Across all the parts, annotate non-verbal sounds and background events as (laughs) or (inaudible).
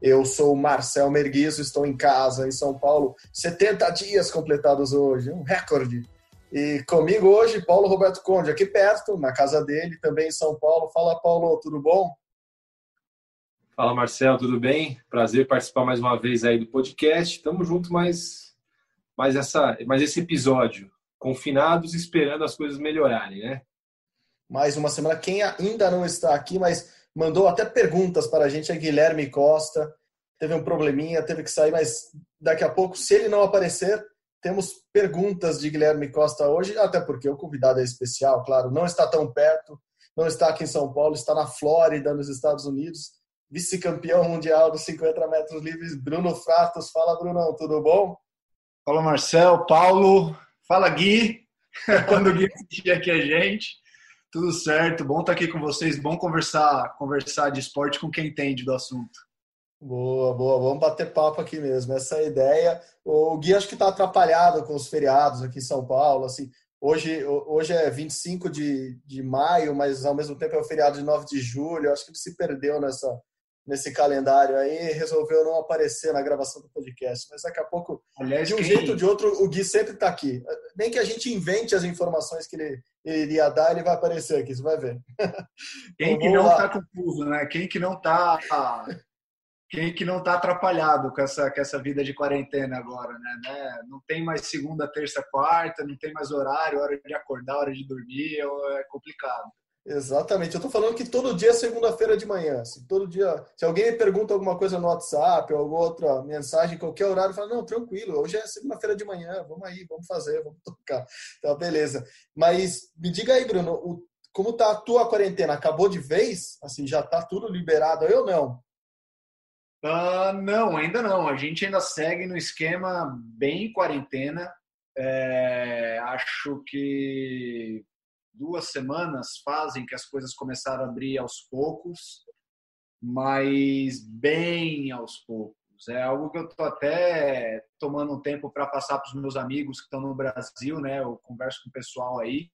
Eu sou Marcel Merguizo, estou em casa, em São Paulo. 70 dias completados hoje, um recorde. E comigo hoje, Paulo Roberto Conde, aqui perto, na casa dele, também em São Paulo. Fala, Paulo, tudo bom? Fala, Marcel, tudo bem? Prazer participar mais uma vez aí do podcast. Tamo junto mais, mais, essa, mais esse episódio. Confinados, esperando as coisas melhorarem, né? Mais uma semana. Quem ainda não está aqui, mas mandou até perguntas para a gente, é Guilherme Costa. Teve um probleminha, teve que sair, mas daqui a pouco, se ele não aparecer, temos perguntas de Guilherme Costa hoje, até porque o convidado é especial, claro, não está tão perto, não está aqui em São Paulo, está na Flórida, nos Estados Unidos, vice-campeão mundial dos 50 metros livres, Bruno Fratos. Fala, Brunão, tudo bom? Fala, Marcel, Paulo, fala, Gui, (laughs) quando o Gui assistir aqui a gente. Tudo certo, bom estar aqui com vocês, bom conversar, conversar de esporte com quem entende do assunto. Boa, boa, vamos bater papo aqui mesmo. Essa é a ideia. O Gui acho que está atrapalhado com os feriados aqui em São Paulo. Assim, hoje, hoje é 25 de, de maio, mas ao mesmo tempo é o feriado de 9 de julho. Acho que ele se perdeu nessa, nesse calendário aí resolveu não aparecer na gravação do podcast. Mas daqui a pouco, Aliás, de um quem... jeito ou de outro, o Gui sempre está aqui. Nem que a gente invente as informações que ele, ele iria dar, ele vai aparecer aqui, você vai ver. (laughs) Quem então, que não está confuso, né? Quem que não está quem que não está atrapalhado com essa, com essa vida de quarentena agora, né? né? Não tem mais segunda, terça, quarta, não tem mais horário, hora de acordar, hora de dormir, é complicado. Exatamente. Eu estou falando que todo dia é segunda-feira de manhã. Assim, todo dia, se alguém me pergunta alguma coisa no WhatsApp ou alguma outra mensagem, qualquer horário, eu falo, não, tranquilo, hoje é segunda-feira de manhã, vamos aí, vamos fazer, vamos tocar. Então, beleza. Mas me diga aí, Bruno, o, como tá a tua quarentena? Acabou de vez? Assim, já tá tudo liberado aí ou não? Uh, não, ainda não. A gente ainda segue no esquema bem quarentena. É, acho que duas semanas fazem que as coisas começaram a abrir aos poucos, mas bem aos poucos. É algo que eu estou até tomando um tempo para passar para os meus amigos que estão no Brasil, né? Eu converso com o pessoal aí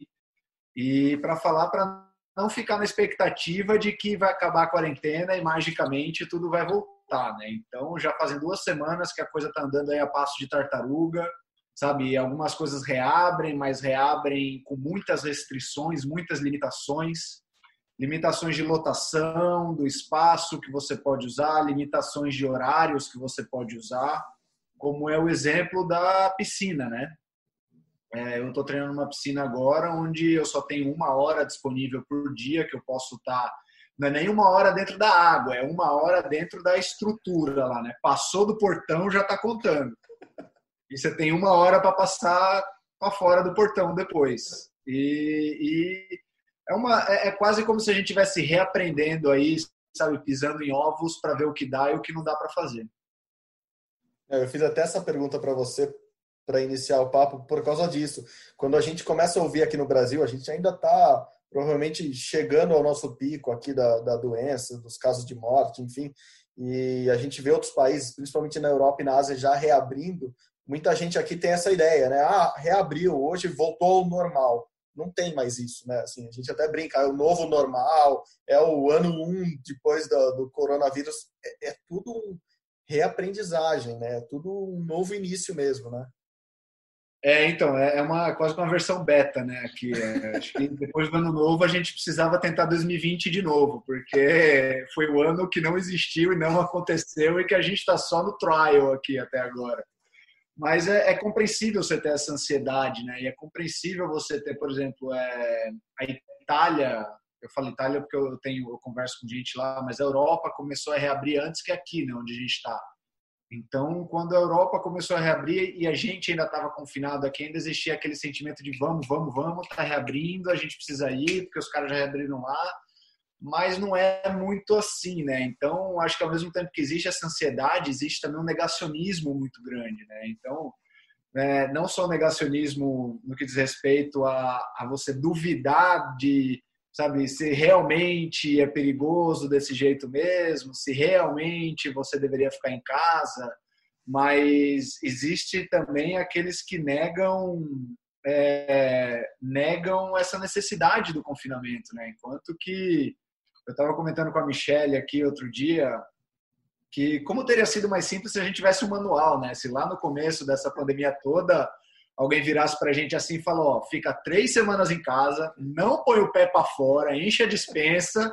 e para falar para não ficar na expectativa de que vai acabar a quarentena e magicamente tudo vai voltar, né? Então já fazem duas semanas que a coisa está andando aí a passo de tartaruga sabe? Algumas coisas reabrem, mas reabrem com muitas restrições, muitas limitações. Limitações de lotação, do espaço que você pode usar, limitações de horários que você pode usar, como é o exemplo da piscina, né? É, eu estou treinando uma piscina agora onde eu só tenho uma hora disponível por dia que eu posso estar. Tá, não é nem uma hora dentro da água, é uma hora dentro da estrutura lá, né? Passou do portão, já está contando e você tem uma hora para passar para fora do portão depois. E, e é, uma, é, é, quase como se a gente estivesse reaprendendo aí, sabe, pisando em ovos para ver o que dá e o que não dá para fazer. É, eu fiz até essa pergunta para você para iniciar o papo por causa disso. Quando a gente começa a ouvir aqui no Brasil, a gente ainda está provavelmente chegando ao nosso pico aqui da, da doença, dos casos de morte, enfim, e a gente vê outros países, principalmente na Europa e na Ásia, já reabrindo, muita gente aqui tem essa ideia, né? Ah, reabriu hoje, voltou ao normal. Não tem mais isso, né? Assim, a gente até brinca, é o novo normal, é o ano um depois do, do coronavírus. É, é tudo um reaprendizagem, né? É tudo um novo início mesmo, né? É, então, é, é uma quase uma versão beta, né? Aqui, é, (laughs) acho que depois do ano novo a gente precisava tentar 2020 de novo, porque foi o ano que não existiu e não aconteceu e que a gente está só no trial aqui até agora. Mas é, é, compreensível você ter essa ansiedade, né? E é compreensível você ter, por exemplo, é, a Itália. Eu falo Itália porque eu tenho, eu converso com gente lá, mas a Europa começou a reabrir antes que aqui, né? Onde a gente está. Então, quando a Europa começou a reabrir e a gente ainda estava confinado aqui, ainda existia aquele sentimento de vamos, vamos, vamos, tá reabrindo, a gente precisa ir porque os caras já reabriram lá mas não é muito assim, né? Então, acho que ao mesmo tempo que existe essa ansiedade, existe também um negacionismo muito grande, né? Então, né, não só o negacionismo no que diz respeito a, a você duvidar de, sabe, se realmente é perigoso desse jeito mesmo, se realmente você deveria ficar em casa, mas existe também aqueles que negam é, negam essa necessidade do confinamento, né? Enquanto que eu estava comentando com a Michelle aqui outro dia que como teria sido mais simples se a gente tivesse um manual, né? Se lá no começo dessa pandemia toda alguém virasse para a gente assim e falou, ó, fica três semanas em casa, não põe o pé para fora, enche a dispensa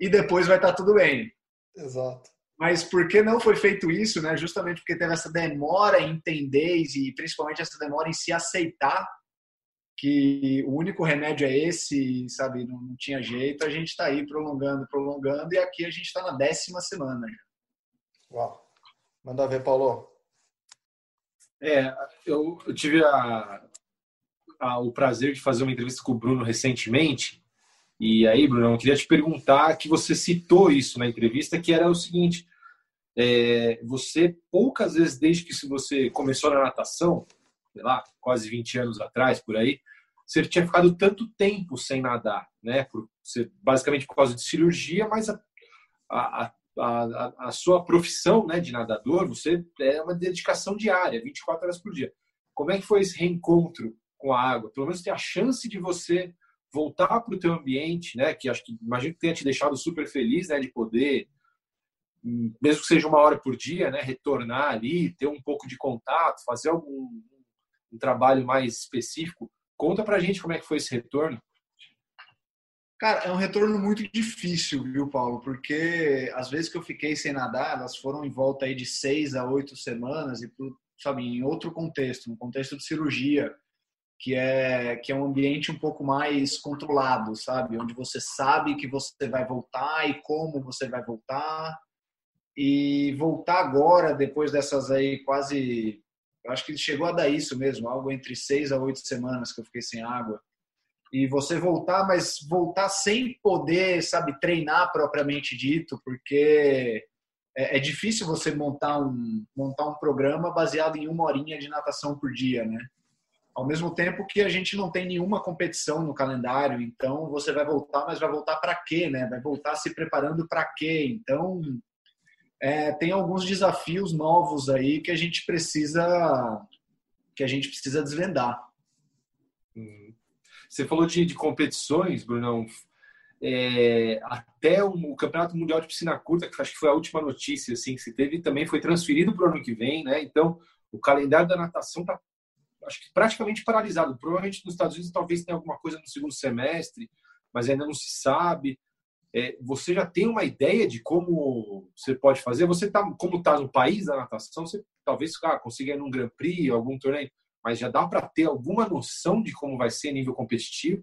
e depois vai estar tá tudo bem. Exato. Mas por que não foi feito isso, né? Justamente porque teve essa demora em entender e principalmente essa demora em se aceitar que o único remédio é esse, sabe? Não, não tinha jeito. A gente está aí prolongando, prolongando e aqui a gente está na décima semana. Uau. Manda ver, Paulo. É, eu, eu tive a, a, o prazer de fazer uma entrevista com o Bruno recentemente e aí, Bruno, eu queria te perguntar que você citou isso na entrevista, que era o seguinte: é, você poucas vezes desde que você começou na natação, sei lá, quase 20 anos atrás, por aí, você tinha ficado tanto tempo sem nadar, né? Por, você, basicamente por causa de cirurgia, mas a, a, a, a, sua profissão né, de nadador, você é uma dedicação diária, 24 horas por dia. Como é que foi esse reencontro com a água? Pelo menos ter a chance de você voltar para o teu ambiente, né? Que acho que imagino que tenha te deixado super feliz, né? De poder, mesmo que seja uma hora por dia, né? Retornar ali, ter um pouco de contato, fazer algum um trabalho mais específico. Conta para a gente como é que foi esse retorno. Cara, é um retorno muito difícil, viu, Paulo? Porque às vezes que eu fiquei sem nadar, elas foram em volta aí de seis a oito semanas e, sabe, em outro contexto, no contexto de cirurgia que é que é um ambiente um pouco mais controlado, sabe? Onde você sabe que você vai voltar e como você vai voltar. E voltar agora, depois dessas aí quase. Eu acho que chegou a dar isso mesmo, algo entre seis a oito semanas que eu fiquei sem água. E você voltar, mas voltar sem poder, sabe, treinar propriamente dito, porque é, é difícil você montar um, montar um programa baseado em uma horinha de natação por dia, né? Ao mesmo tempo que a gente não tem nenhuma competição no calendário, então você vai voltar, mas vai voltar para quê, né? Vai voltar se preparando para quê? Então é, tem alguns desafios novos aí que a gente precisa que a gente precisa desvendar. Uhum. Você falou de, de competições, Brunão. É, até o, o, Campeonato Mundial de Piscina Curta, que acho que foi a última notícia assim, que se teve, também foi transferido para o ano que vem, né? Então, o calendário da natação está acho que praticamente paralisado. Provavelmente nos Estados Unidos talvez tenha alguma coisa no segundo semestre, mas ainda não se sabe. É, você já tem uma ideia de como você pode fazer? Você tá, como está no país da natação, você talvez ah, consiga ir num Grand Prix, algum torneio, mas já dá para ter alguma noção de como vai ser nível competitivo?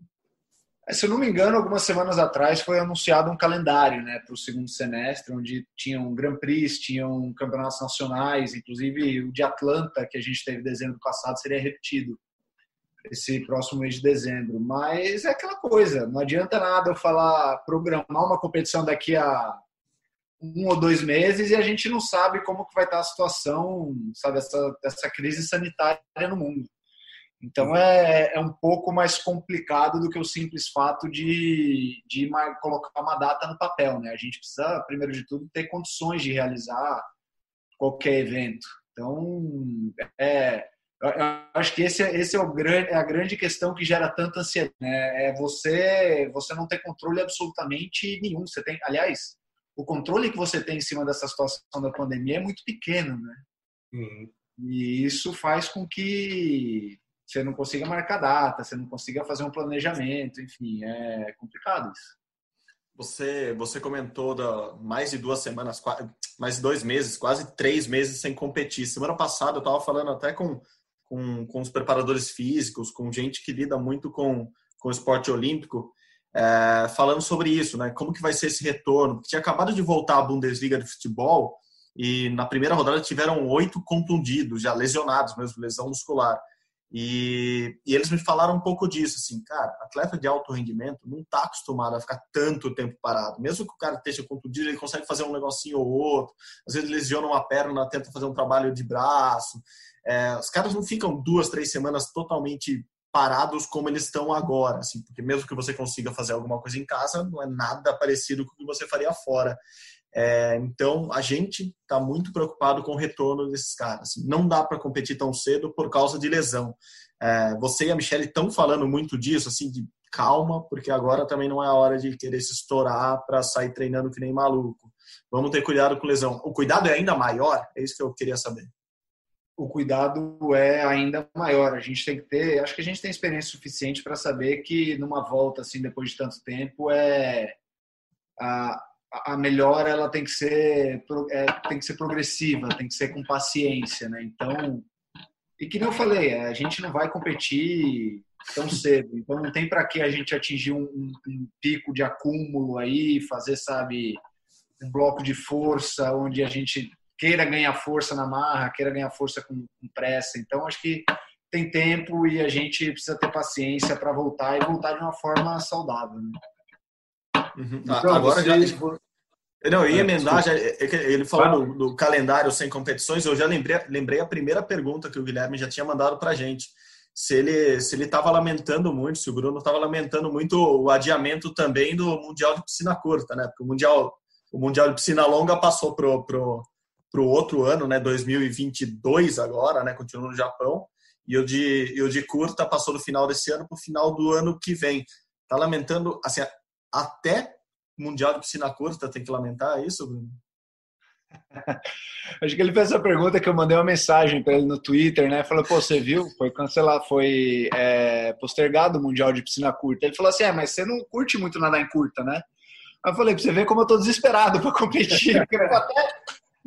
É, se eu não me engano, algumas semanas atrás foi anunciado um calendário né, para o segundo semestre, onde tinham Grand Prix, tinham campeonatos nacionais, inclusive o de Atlanta, que a gente teve em dezembro passado, seria repetido esse próximo mês de dezembro. Mas é aquela coisa, não adianta nada eu falar, programar uma competição daqui a um ou dois meses e a gente não sabe como que vai estar a situação, sabe, essa, essa crise sanitária no mundo. Então é, é um pouco mais complicado do que o simples fato de, de colocar uma data no papel. Né? A gente precisa, primeiro de tudo, ter condições de realizar qualquer evento. Então, é, acho que esse, é, esse é, o grande, é a grande questão que gera tanta ansiedade. Né? É você, você não ter controle absolutamente nenhum. Você tem, aliás, o controle que você tem em cima dessa situação da pandemia é muito pequeno. Né? Uhum. E isso faz com que você não consiga marcar data, você não consiga fazer um planejamento, enfim, é complicado isso. Você, você comentou da mais de duas semanas, mais de dois meses, quase três meses sem competir. Semana passada eu estava falando até com, com, com os preparadores físicos, com gente que lida muito com, com o esporte olímpico, é, falando sobre isso, né? Como que vai ser esse retorno? Porque tinha acabado de voltar a Bundesliga de futebol e na primeira rodada tiveram oito contundidos, já lesionados mesmo, lesão muscular. E, e, eles me falaram um pouco disso, assim, cara, atleta de alto rendimento não está acostumado a ficar tanto tempo parado. Mesmo que o cara esteja contundido, ele consegue fazer um negocinho ou outro. Às vezes lesiona uma perna, tenta fazer um trabalho de braço. É, os caras não ficam duas, três semanas totalmente parados como eles estão agora, assim, porque mesmo que você consiga fazer alguma coisa em casa, não é nada parecido com o que você faria fora. É, então, a gente está muito preocupado com o retorno desses caras. Não dá para competir tão cedo por causa de lesão. É, você e a Michelle estão falando muito disso, assim, de calma, porque agora também não é a hora de querer se estourar para sair treinando que nem maluco. Vamos ter cuidado com lesão. O cuidado é ainda maior? É isso que eu queria saber. O cuidado é ainda maior. A gente tem que ter, acho que a gente tem experiência suficiente para saber que numa volta assim depois de tanto tempo é a, a melhora ela tem que ser é, tem que ser progressiva, tem que ser com paciência, né? Então, e que nem eu falei, a gente não vai competir tão cedo, então não tem para que a gente atingir um, um, um, pico de acúmulo aí, fazer sabe um bloco de força onde a gente queira ganhar força na marra, queira ganhar força com, com pressa. Então acho que tem tempo e a gente precisa ter paciência para voltar e voltar de uma forma saudável. Né? Uhum. Então, Agora você... já. Não, eu ia é, emendar, já, é ele falou do, do, calendário sem competições, eu já lembrei, lembrei a primeira pergunta que o Guilherme já tinha mandado para a gente. Se ele se ele estava lamentando muito, se o Bruno estava lamentando muito o adiamento também do Mundial de Piscina Curta, né? Porque o Mundial, o mundial de Piscina Longa passou pro, pro, pro outro ano, né? 2022 agora, né? Continua no Japão. E o de, e o de curta passou do final desse ano para o final do ano que vem. Tá lamentando, assim, até Mundial de Piscina Curta tem que lamentar isso, Bruno? (laughs) Acho que ele fez essa pergunta que eu mandei uma mensagem para ele no Twitter, né? Falou, pô, você viu? Foi cancelado, foi é, postergado o Mundial de Piscina Curta. Ele falou assim: é, mas você não curte muito nadar em curta, né? Aí eu falei, pra você ver como eu tô desesperado para competir. (laughs) até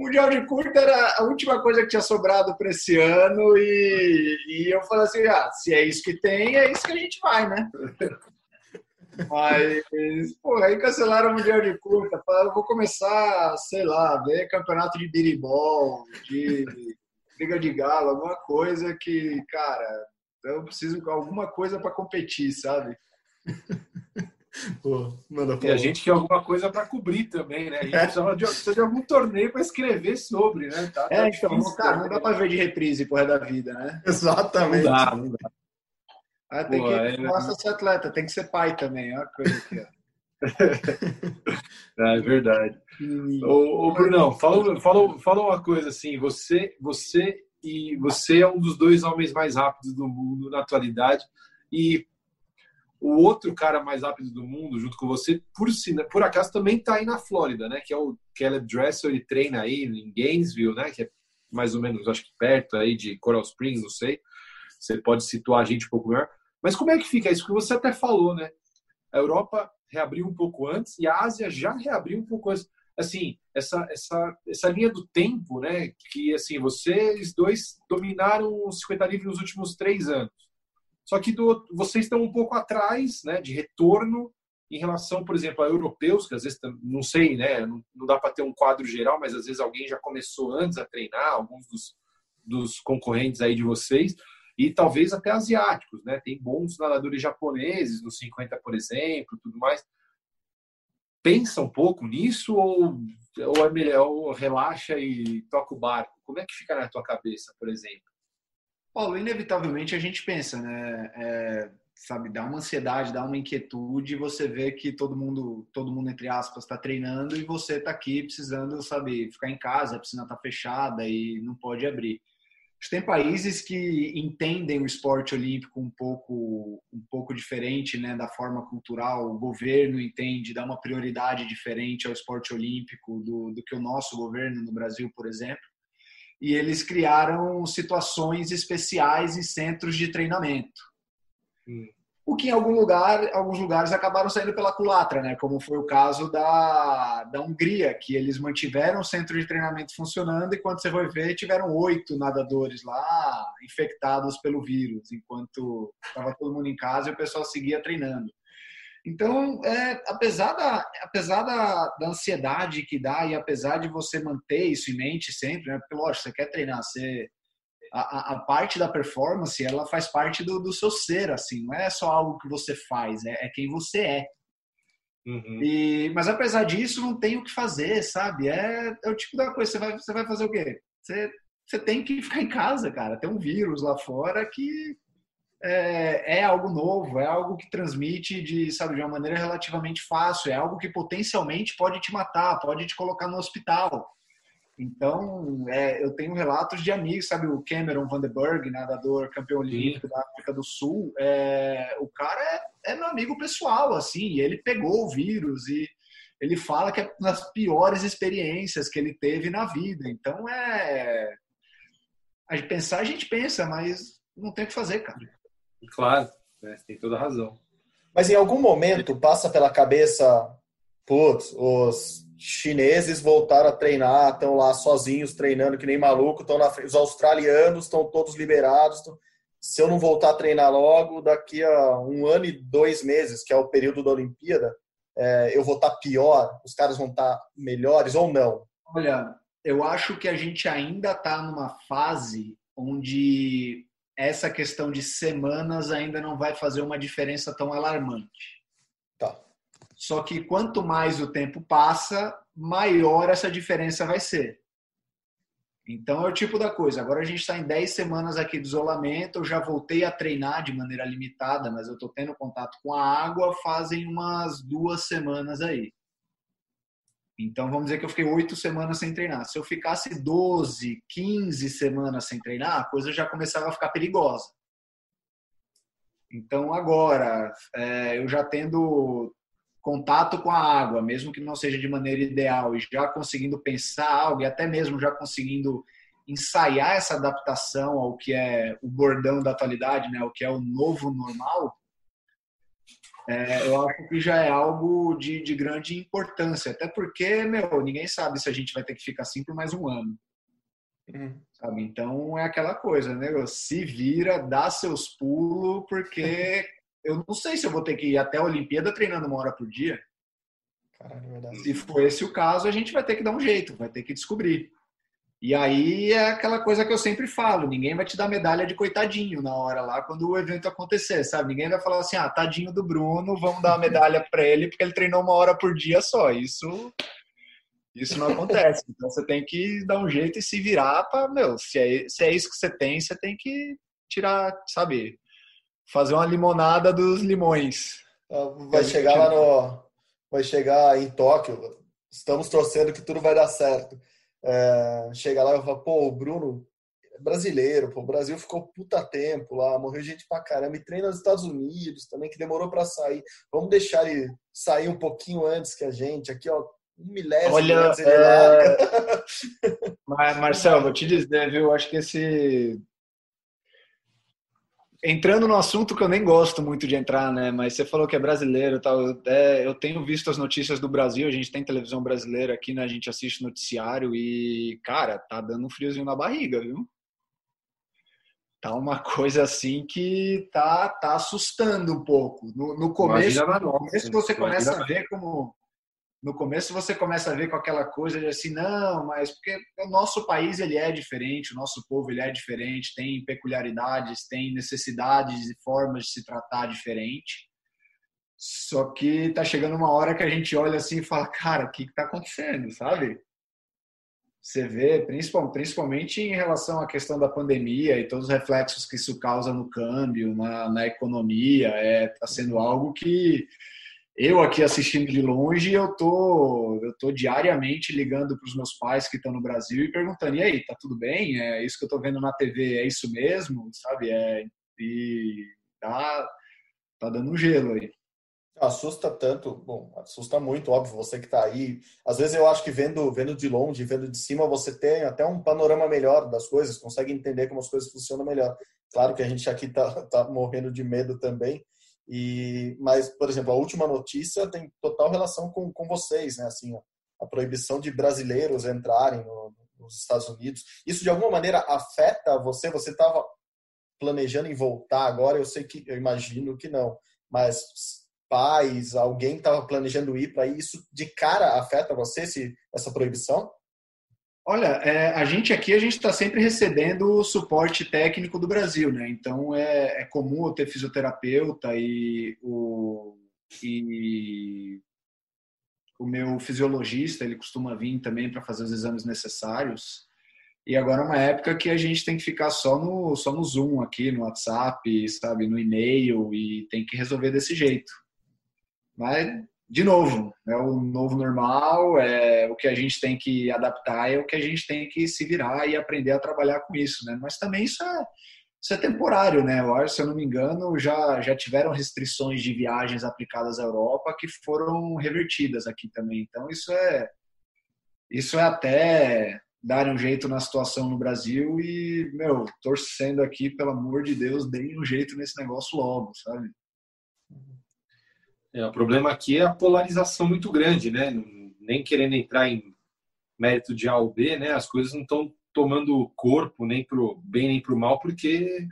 Mundial de Curta era a última coisa que tinha sobrado para esse ano e, e eu falei assim: ah, se é isso que tem, é isso que a gente vai, né? (laughs) Mas, pô, aí cancelaram o Mundial de Curta. Falaram, vou começar, sei lá, ver campeonato de biribol, de briga de galo, alguma coisa que, cara, eu preciso de alguma coisa para competir, sabe? (laughs) (laughs) Pô, manda, e a gente quer alguma coisa para cobrir também, né? A gente precisa de, precisa de algum torneio para escrever sobre, né? Tá, tá é, então, difícil, cara, não dá para ver de reprise por da vida, né? Exatamente. Não dá, não dá. Ah, tem Pô, que é... ser atleta, tem que ser pai também, olha a coisa aqui, (laughs) é verdade. Ô, ô Brunão, fala, fala, fala uma coisa assim, você, você e você é um dos dois homens mais rápidos do mundo na atualidade e o outro cara mais rápido do mundo, junto com você, por, por acaso também está aí na Flórida, né? Que é o Caleb Dressel, ele treina aí em Gainesville, né? Que é mais ou menos, acho que perto aí de Coral Springs, não sei. Você pode situar a gente um pouco melhor. Mas como é que fica isso? Que você até falou, né? A Europa reabriu um pouco antes e a Ásia já reabriu um pouco antes. Assim, essa, essa, essa linha do tempo, né? Que, assim, vocês dois dominaram o 50 livre nos últimos três anos. Só que do, vocês estão um pouco atrás, né? De retorno em relação, por exemplo, a europeus, que às vezes, não sei, né? Não, não dá para ter um quadro geral, mas às vezes alguém já começou antes a treinar, alguns dos, dos concorrentes aí de vocês e talvez até asiáticos, né? Tem bons nadadores japoneses nos 50, por exemplo, tudo mais. Pensa um pouco nisso ou, ou é melhor ou relaxa e toca o barco? Como é que fica na tua cabeça, por exemplo? Paulo, inevitavelmente a gente pensa, né? É, sabe, dá uma ansiedade, dá uma inquietude, você vê que todo mundo, todo mundo entre aspas, está treinando e você está aqui precisando, sabe, ficar em casa, a piscina está fechada e não pode abrir. Tem países que entendem o esporte olímpico um pouco, um pouco diferente né, da forma cultural. O governo entende, dá uma prioridade diferente ao esporte olímpico do, do que o nosso governo no Brasil, por exemplo. E eles criaram situações especiais em centros de treinamento. Hum o que em algum lugar, alguns lugares acabaram saindo pela culatra, né? Como foi o caso da, da Hungria, que eles mantiveram o centro de treinamento funcionando e quando você foi ver, tiveram oito nadadores lá infectados pelo vírus, enquanto estava todo mundo em casa e o pessoal seguia treinando. Então, é, apesar, da, apesar da, da, ansiedade que dá e apesar de você manter isso em mente sempre, né? Porque, lógico, você quer treinar, você a, a, parte da performance, ela faz parte do, do, seu ser, assim, não é só algo que você faz, é, é quem você é. Uhum. E, mas apesar disso, não tem o que fazer, sabe? É, é o tipo da coisa, você vai, você vai fazer o quê? Você, você tem que ficar em casa, cara. Tem um vírus lá fora que é, é, algo novo, é algo que transmite de, sabe, de uma maneira relativamente fácil, é algo que potencialmente pode te matar, pode te colocar no hospital. Então, é, eu tenho relatos de amigos, sabe, o Cameron Vandenberg, nadador campeão olímpico da África do Sul, é, o cara é, é, meu amigo pessoal, assim, ele pegou o vírus e ele fala que é uma das piores experiências que ele teve na vida. Então, é... A gente pensar, a gente pensa, mas não tem o que fazer, cara. Claro, né? tem toda a razão. Mas em algum momento passa pela cabeça, putz, os chineses voltaram a treinar, estão lá sozinhos treinando que nem maluco, estão na frente. Os australianos estão todos liberados. Tão... Se eu não voltar a treinar logo, daqui a um ano e dois meses, que é o período da Olimpíada, é, eu vou estar tá pior, os caras vão estar tá melhores ou não? Olha, eu acho que a gente ainda está numa fase onde essa questão de semanas ainda não vai fazer uma diferença tão alarmante. Só que quanto mais o tempo passa, maior essa diferença vai ser. Então é o tipo da coisa. Agora a gente está em 10 semanas aqui de isolamento. Eu já voltei a treinar de maneira limitada, mas eu estou tendo contato com a água fazem umas duas semanas aí. Então vamos dizer que eu fiquei oito semanas sem treinar. Se eu ficasse 12, 15 semanas sem treinar, a coisa já começava a ficar perigosa. Então agora, é, eu já tendo contato com a água, mesmo que não seja de maneira ideal, e já conseguindo pensar algo, e até mesmo já conseguindo ensaiar essa adaptação ao que é o bordão da atualidade, né, o que é o novo normal, é, eu acho que já é algo de, de grande importância. Até porque, meu, ninguém sabe se a gente vai ter que ficar assim por mais um ano. Uhum. Sabe? Então é aquela coisa, né? Se vira, dá seus pulos, porque (laughs) eu não sei se eu vou ter que ir até a Olimpíada treinando uma hora por dia. Caralho, é se for esse o caso, a gente vai ter que dar um jeito, vai ter que descobrir. E aí é aquela coisa que eu sempre falo: ninguém vai te dar medalha de coitadinho na hora lá quando o evento acontecer, sabe? Ninguém vai falar assim: ah, tadinho do Bruno, vamos dar uma medalha (laughs) para ele porque ele treinou uma hora por dia só. Isso isso não acontece. Então você tem que dar um jeito e se virar para, meu, se é, se é isso que você tem, você tem que tirar, sabe? fazer uma limonada dos limões. Ah, vai chegar lá no. Vai chegar em Tóquio. Estamos torcendo que tudo vai dar certo. É, chega lá e fala, pô, o Bruno é brasileiro, pô, o Brasil ficou puta tempo lá, morreu gente pra caramba, e treina nos Estados Unidos também, que demorou para sair. Vamos deixar ele sair um pouquinho antes que a gente. Aqui, ó, um milésimo Olha, antes ele é... Marcelo, vou te dizer, viu? Acho que esse entrando no assunto que eu nem gosto muito de entrar, né? Mas você falou que é brasileiro, tal. É, eu tenho visto as notícias do Brasil. A gente tem televisão brasileira aqui, né? A gente assiste noticiário e, cara, tá dando um friozinho na barriga, viu? Tá uma coisa assim que tá, tá assustando um pouco. No, no começo, no começo você começa a ver como no começo você começa a ver com aquela coisa de assim, não, mas porque o nosso país ele é diferente, o nosso povo ele é diferente, tem peculiaridades, tem necessidades e formas de se tratar diferente. Só que tá chegando uma hora que a gente olha assim e fala, cara, o que que tá acontecendo, sabe? Você vê, principalmente em relação à questão da pandemia e todos os reflexos que isso causa no câmbio, na, na economia, é, tá sendo algo que eu aqui assistindo de longe, eu tô, eu tô diariamente ligando para os meus pais que estão no Brasil e perguntando: e aí, tá tudo bem? É isso que eu tô vendo na TV, é isso mesmo? Sabe? É, e tá, tá dando um gelo aí. Assusta tanto, bom, assusta muito, óbvio, você que está aí. Às vezes eu acho que vendo, vendo de longe, vendo de cima, você tem até um panorama melhor das coisas, consegue entender como as coisas funcionam melhor. Claro que a gente aqui tá, tá morrendo de medo também, e, mas, por exemplo, a última notícia tem total relação com, com vocês, né? Assim, a proibição de brasileiros entrarem no, nos Estados Unidos. Isso de alguma maneira afeta você? Você estava planejando em voltar agora? Eu sei que, eu imagino que não, mas pais, alguém estava planejando ir para isso? De cara afeta você esse, essa proibição? Olha, é, a gente aqui a gente está sempre recebendo o suporte técnico do Brasil, né? Então é, é comum eu ter fisioterapeuta e o, e o meu fisiologista, ele costuma vir também para fazer os exames necessários. E agora é uma época que a gente tem que ficar só no, só no Zoom aqui, no WhatsApp, sabe, no e-mail, e tem que resolver desse jeito. Mas de novo, é o novo normal, é o que a gente tem que adaptar, é o que a gente tem que se virar e aprender a trabalhar com isso, né? Mas também isso é, isso é temporário, né? Eu acho, se eu não me engano, já, já tiveram restrições de viagens aplicadas à Europa que foram revertidas aqui também. Então isso é isso é até dar um jeito na situação no Brasil e, meu, torcendo aqui, pelo amor de Deus, deem um jeito nesse negócio logo, sabe? É, o problema aqui é a polarização muito grande, né? Nem querendo entrar em mérito de A ou B, né? As coisas não estão tomando corpo nem para o bem nem para o mal, porque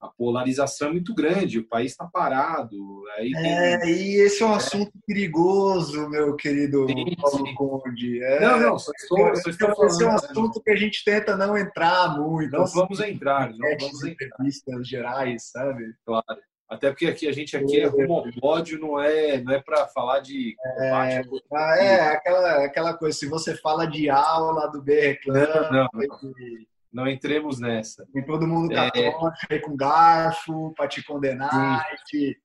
a polarização é muito grande, o país está parado. Aí é, tem... e esse é um assunto é. perigoso, meu querido sim, Paulo sim. Conde. É, não, não, só estou, só estou falando, esse é um né? assunto que a gente tenta não entrar muito. Não assim, vamos entrar, não vamos entrar. Entrevistas gerais, sabe? Claro. Até porque aqui a gente aqui é rumo ódio, não é, não é para falar de combate. É, ah, é, aquela, aquela coisa, se você fala de aula do B reclama, não, não, não entremos nessa. Tem todo mundo com é... com garfo para te condenar. Te...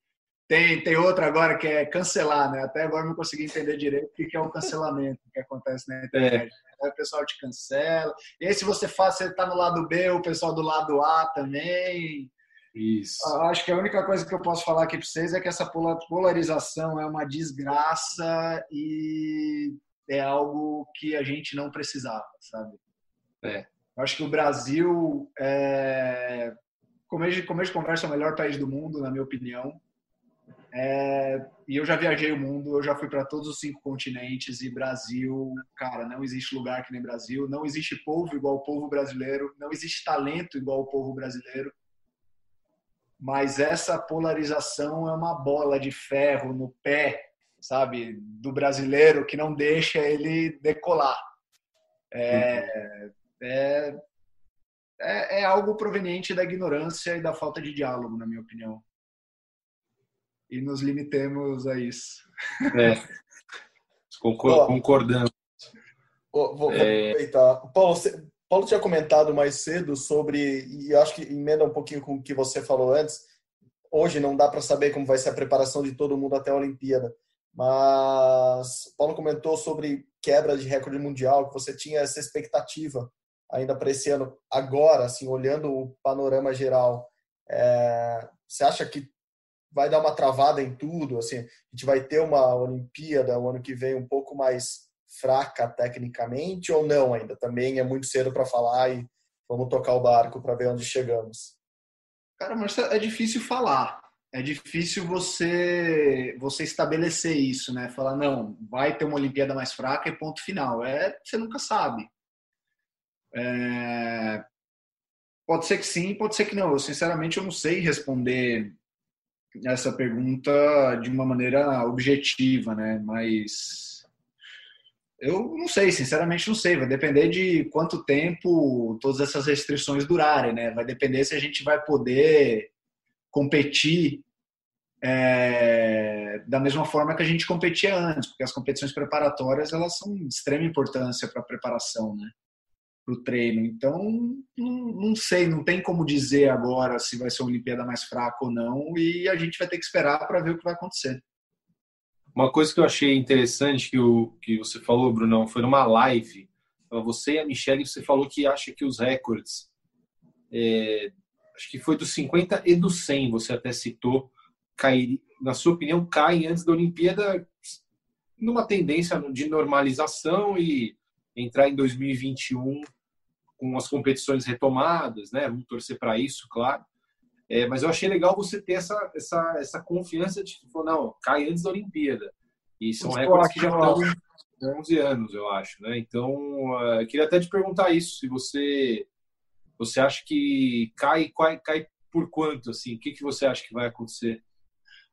Tem, tem outra agora que é cancelar, né? Até agora não consegui entender direito o que é o cancelamento que acontece na internet. É. Aí o pessoal te cancela. E aí, se você faz, você tá no lado B, o pessoal do lado A também. Isso. Acho que a única coisa que eu posso falar aqui para vocês é que essa polarização é uma desgraça e é algo que a gente não precisava, sabe? É. Acho que o Brasil, é, como de, de conversa, é o melhor país do mundo, na minha opinião. É, e eu já viajei o mundo, eu já fui para todos os cinco continentes e Brasil, cara, não existe lugar que nem Brasil, não existe povo igual o povo brasileiro, não existe talento igual o povo brasileiro mas essa polarização é uma bola de ferro no pé, sabe, do brasileiro que não deixa ele decolar. É, é, é, é, algo proveniente da ignorância e da falta de diálogo, na minha opinião. E nos limitemos a isso. É. Concordando. Vou, vou, é... aproveitar. Paulo, você, Paulo tinha comentado mais cedo sobre, e acho que emenda um pouquinho com o que você falou antes. Hoje não dá para saber como vai ser a preparação de todo mundo até a Olimpíada, mas Paulo comentou sobre quebra de recorde mundial, que você tinha essa expectativa ainda para esse ano. Agora, assim, olhando o panorama geral, é, você acha que vai dar uma travada em tudo? Assim, a gente vai ter uma Olimpíada o ano que vem um pouco mais fraca tecnicamente ou não ainda? Também é muito cedo para falar e vamos tocar o barco para ver onde chegamos. Cara, mas é difícil falar. É difícil você você estabelecer isso, né? Falar não, vai ter uma Olimpíada mais fraca e ponto final. É, você nunca sabe. É, pode ser que sim, pode ser que não. Eu sinceramente eu não sei responder essa pergunta de uma maneira objetiva, né? Mas eu não sei, sinceramente não sei. Vai depender de quanto tempo todas essas restrições durarem, né? Vai depender se a gente vai poder competir é, da mesma forma que a gente competia antes, porque as competições preparatórias elas são de extrema importância para a preparação, né? Para o treino. Então, não, não sei, não tem como dizer agora se vai ser uma Olimpíada mais fraca ou não, e a gente vai ter que esperar para ver o que vai acontecer. Uma coisa que eu achei interessante que, o, que você falou, Brunão, foi numa live. Você e a Michelle, você falou que acha que os recordes, é, acho que foi dos 50 e dos 100, você até citou, cair, na sua opinião, caem antes da Olimpíada numa tendência de normalização e entrar em 2021 com as competições retomadas, né? Vamos torcer para isso, claro. É, mas eu achei legal você ter essa, essa, essa confiança de, tipo, não, cai antes da Olimpíada. E são recordes que já estão há 11 anos, eu acho. Né? Então, uh, queria até te perguntar isso, se você, você acha que cai, cai, cai por quanto? Assim? O que, que você acha que vai acontecer?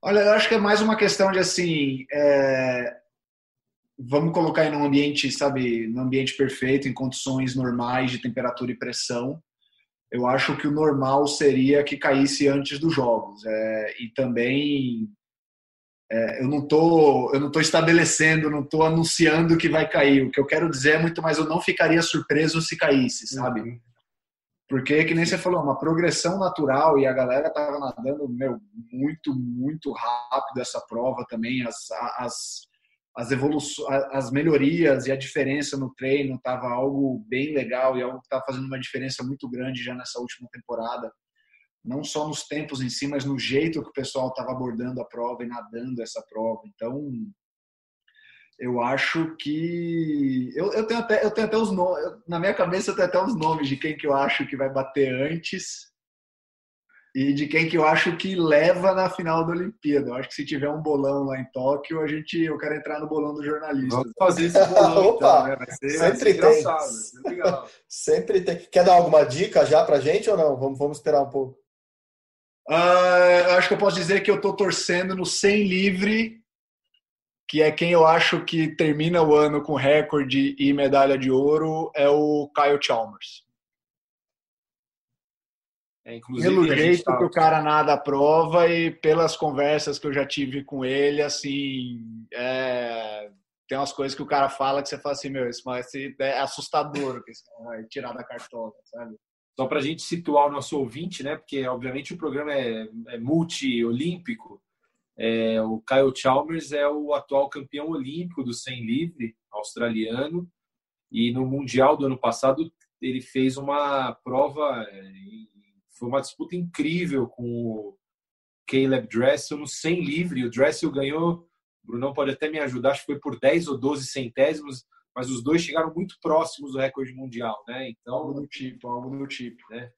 Olha, eu acho que é mais uma questão de, assim, é... vamos colocar aí num ambiente, sabe, num ambiente perfeito, em condições normais de temperatura e pressão. Eu acho que o normal seria que caísse antes dos jogos. É, e também é, eu não tô, eu não tô estabelecendo, não tô anunciando que vai cair. O que eu quero dizer é muito mais, eu não ficaria surpreso se caísse, sabe? Uhum. Porque, que nem você falou, uma progressão natural e a galera tava nadando, meu, muito, muito rápido essa prova também. As, as, as evoluções, as melhorias e a diferença no treino tava algo bem legal e algo que tá fazendo uma diferença muito grande já nessa última temporada não só nos tempos em si, mas no jeito que o pessoal estava abordando a prova e nadando essa prova. Então, eu acho que eu, eu tenho até eu tenho até os nomes na minha cabeça eu tenho até os nomes de quem que eu acho que vai bater antes e de quem que eu acho que leva na final da Olimpíada. Eu acho que se tiver um bolão lá em Tóquio, a gente eu quero entrar no bolão do jornalista. Vamos fazer esse (laughs) bolão Opa, então, né? vai ser, sempre vai ser tem. (laughs) sempre tem. Quer dar alguma dica já pra gente ou não? Vamos, vamos esperar um pouco. Uh, acho que eu posso dizer que eu estou torcendo no 100 livre, que é quem eu acho que termina o ano com recorde e medalha de ouro, é o Kyle Chalmers. É, Pelo jeito tá... que o cara nada a prova e pelas conversas que eu já tive com ele, assim, é... tem umas coisas que o cara fala que você fala assim, meu, isso é assustador que esse cara vai tirar da cartola, sabe? Só para a gente situar o nosso ouvinte, né? Porque obviamente o programa é, é multi-olímpico. É, o Kyle Chalmers é o atual campeão olímpico do 100 livre australiano e no mundial do ano passado ele fez uma prova, é, foi uma disputa incrível com o Caleb Dressel no 100 livre. O Dressel ganhou, o Brunão pode até me ajudar, acho que foi por 10 ou 12 centésimos mas os dois chegaram muito próximos do recorde mundial, né? Então, algo do tipo, algo do tipo, né?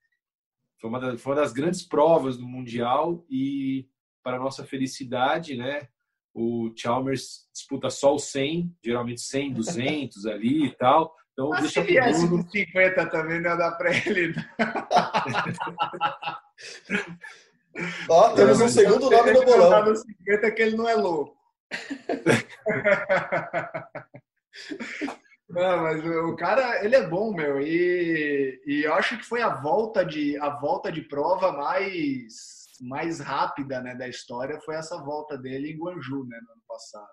Foi uma, das, foi uma das grandes provas do mundial e para nossa felicidade, né? O Chalmers disputa só o 100, geralmente 100, 200 ali e tal. Então, Mas deixa se viesse Bruno... 50 também não dá para ele. (laughs) Ó, temos um segundo nome no bolão. no 50 que ele não é louco. (laughs) Não, mas o cara, ele é bom, meu. E, e eu acho que foi a volta de a volta de prova mais mais rápida, né, da história foi essa volta dele em Guangzhou, né, no ano passado.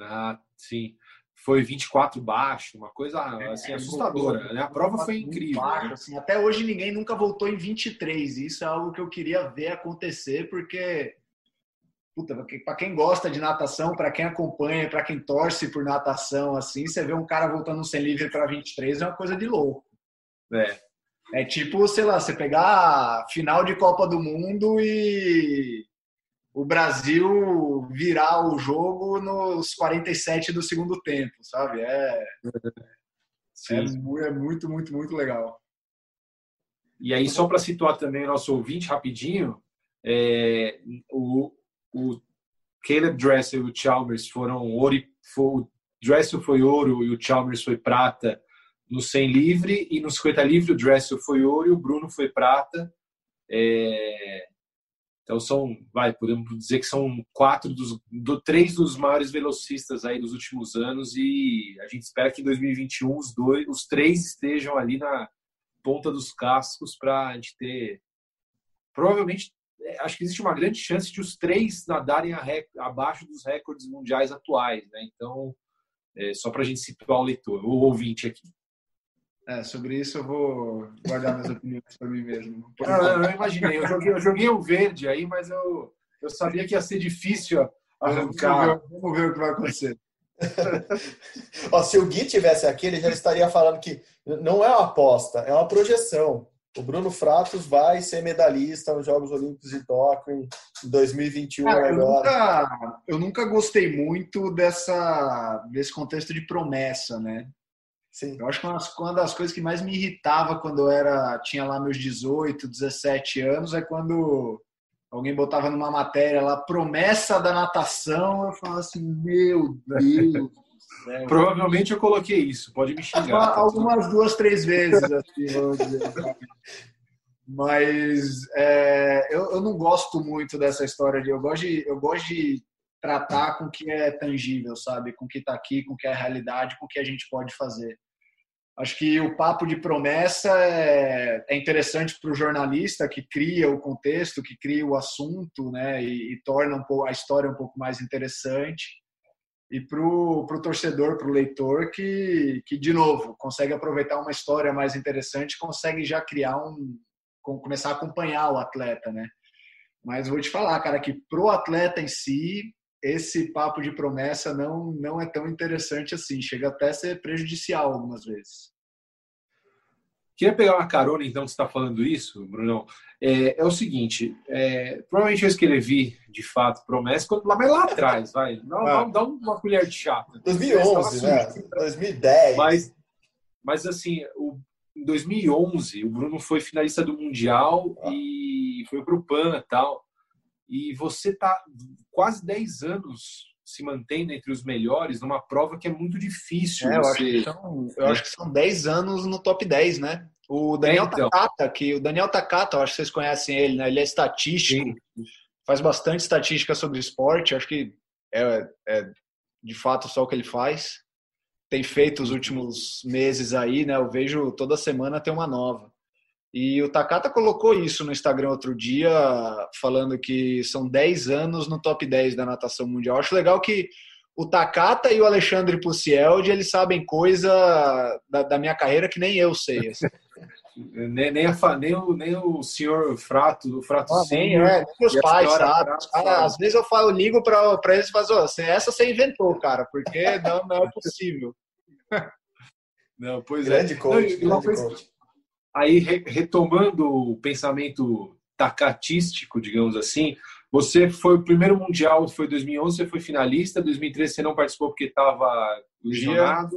Ah, sim. Foi 24 baixo, uma coisa assim é, assustadora, né? A prova foi incrível. Baixo, né? assim, até hoje ninguém nunca voltou em 23. Isso é algo que eu queria ver acontecer porque puta, para quem gosta de natação, para quem acompanha, para quem torce por natação, assim, você vê um cara voltando sem livre para 23 é uma coisa de louco. É. É tipo, sei lá, você pegar final de Copa do Mundo e o Brasil virar o jogo nos 47 do segundo tempo, sabe? É, é, é muito, muito, muito legal. E aí, só para situar também o nosso ouvinte rapidinho, é, o, o Caleb Dressel e o Chalmers foram ouro, foi, o Dressel foi ouro e o Chalmers foi prata no 100 livre e no 50 livre o Dressel foi ouro e o Bruno foi prata. É, então são, vai, podemos dizer que são quatro dos, do, três dos maiores velocistas aí dos últimos anos e a gente espera que em 2021 os dois, os três estejam ali na ponta dos cascos para a gente ter provavelmente é, acho que existe uma grande chance de os três nadarem abaixo dos recordes mundiais atuais, né? Então, é, só para a gente situar o leitor, o ouvinte aqui. É, sobre isso eu vou guardar minhas opiniões para mim mesmo. Não, eu imaginei, eu joguei, eu joguei o verde aí, mas eu, eu sabia que ia ser difícil arrancar. Vamos ver, vamos ver o que vai acontecer. (laughs) Ó, se o Gui tivesse aqui, ele já estaria falando que não é uma aposta, é uma projeção. O Bruno Fratos vai ser medalhista nos Jogos Olímpicos de Tóquio em 2021 Cara, eu, nunca, eu nunca gostei muito dessa, desse contexto de promessa, né? Sim. Eu acho que uma das coisas que mais me irritava quando eu era tinha lá meus 18, 17 anos é quando alguém botava numa matéria lá promessa da natação, eu falava assim, meu Deus Provavelmente eu coloquei isso, pode me xingar. Tá algumas duas, três vezes, assim, vamos dizer. Mas é, eu, eu não gosto muito dessa história de. Eu gosto de, eu gosto de tratar com o que é tangível, sabe? Com o que está aqui, com o que é a realidade, com o que a gente pode fazer. Acho que o papo de promessa é, é interessante para o jornalista que cria o contexto, que cria o assunto, né? E, e torna um pouco, a história um pouco mais interessante. E para o torcedor, para o leitor, que, que, de novo, consegue aproveitar uma história mais interessante, consegue já criar um. começar a acompanhar o atleta, né? Mas vou te falar, cara, que pro atleta em si, esse papo de promessa não, não é tão interessante assim. Chega até a ser prejudicial algumas vezes. Queria pegar uma carona, então, que você está falando isso, Brunão. É, é o seguinte: é, provavelmente eu escrevi, de fato, promessa, mas lá atrás, vai. Dá, ah. dá uma colher de chata. 2011, né? 2010. Mas, mas assim, o, em 2011, o Bruno foi finalista do Mundial ah. e foi para o PAN e tal e você está quase 10 anos se mantendo entre os melhores numa prova que é muito difícil. É, eu, acho que são, eu acho que são 10 anos no top 10, né? O Daniel é, então. Takata, que o Daniel Takata, eu acho que vocês conhecem ele, né? Ele é estatístico, Sim. faz bastante estatística sobre esporte, acho que é, é de fato só o que ele faz. Tem feito os últimos meses aí, né? Eu vejo toda semana tem uma nova. E o Takata colocou isso no Instagram outro dia, falando que são 10 anos no top 10 da natação mundial. Acho legal que o Takata e o Alexandre Pucieldi, eles sabem coisa da, da minha carreira que nem eu sei. Assim. (laughs) nem, nem, a, nem, o, nem o senhor Frato, o Frato ah, nem, é, nem os pais, sabe? Cara, às vezes eu falo, eu ligo para eles e falo, oh, essa você inventou, cara, porque não, não é possível. (laughs) Não, pois grande é. Coach, não, grande coach aí retomando o pensamento tacatístico, digamos assim, você foi o primeiro mundial, foi 2011, você foi finalista, 2013 você não participou porque estava lesionado.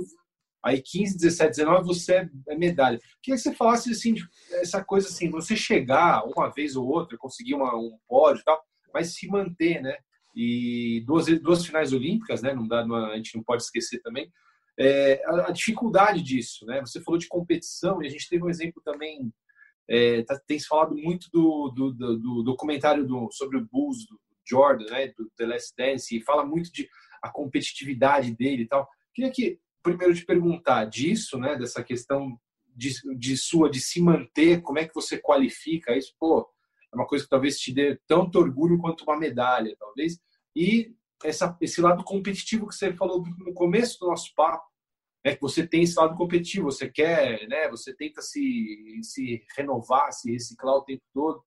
Aí 15, 17, 19 você é medalha. Queria que você falasse assim, essa coisa assim, você chegar uma vez ou outra, conseguir uma, um pódio e tal, mas se manter, né? E duas, duas finais olímpicas, né? Não dá, a gente não pode esquecer também é, a, a, dificuldade disso. Né? Você falou de competição e a gente teve um exemplo também. É, tá, tem se falado muito do, do, do, do documentário do, sobre o Bulls do Jordan, né, do The Last Dance, e fala muito de a competitividade dele e tal. Queria que primeiro te perguntar disso, né, dessa questão de, de sua de se manter, como é que você qualifica isso? Pô, é uma coisa que talvez te dê tanto orgulho quanto uma medalha, talvez. E essa, esse lado competitivo que você falou no começo do nosso papo, é que você tem esse lado competitivo, você quer, né? Você tenta se, se renovar, se reciclar o tempo todo.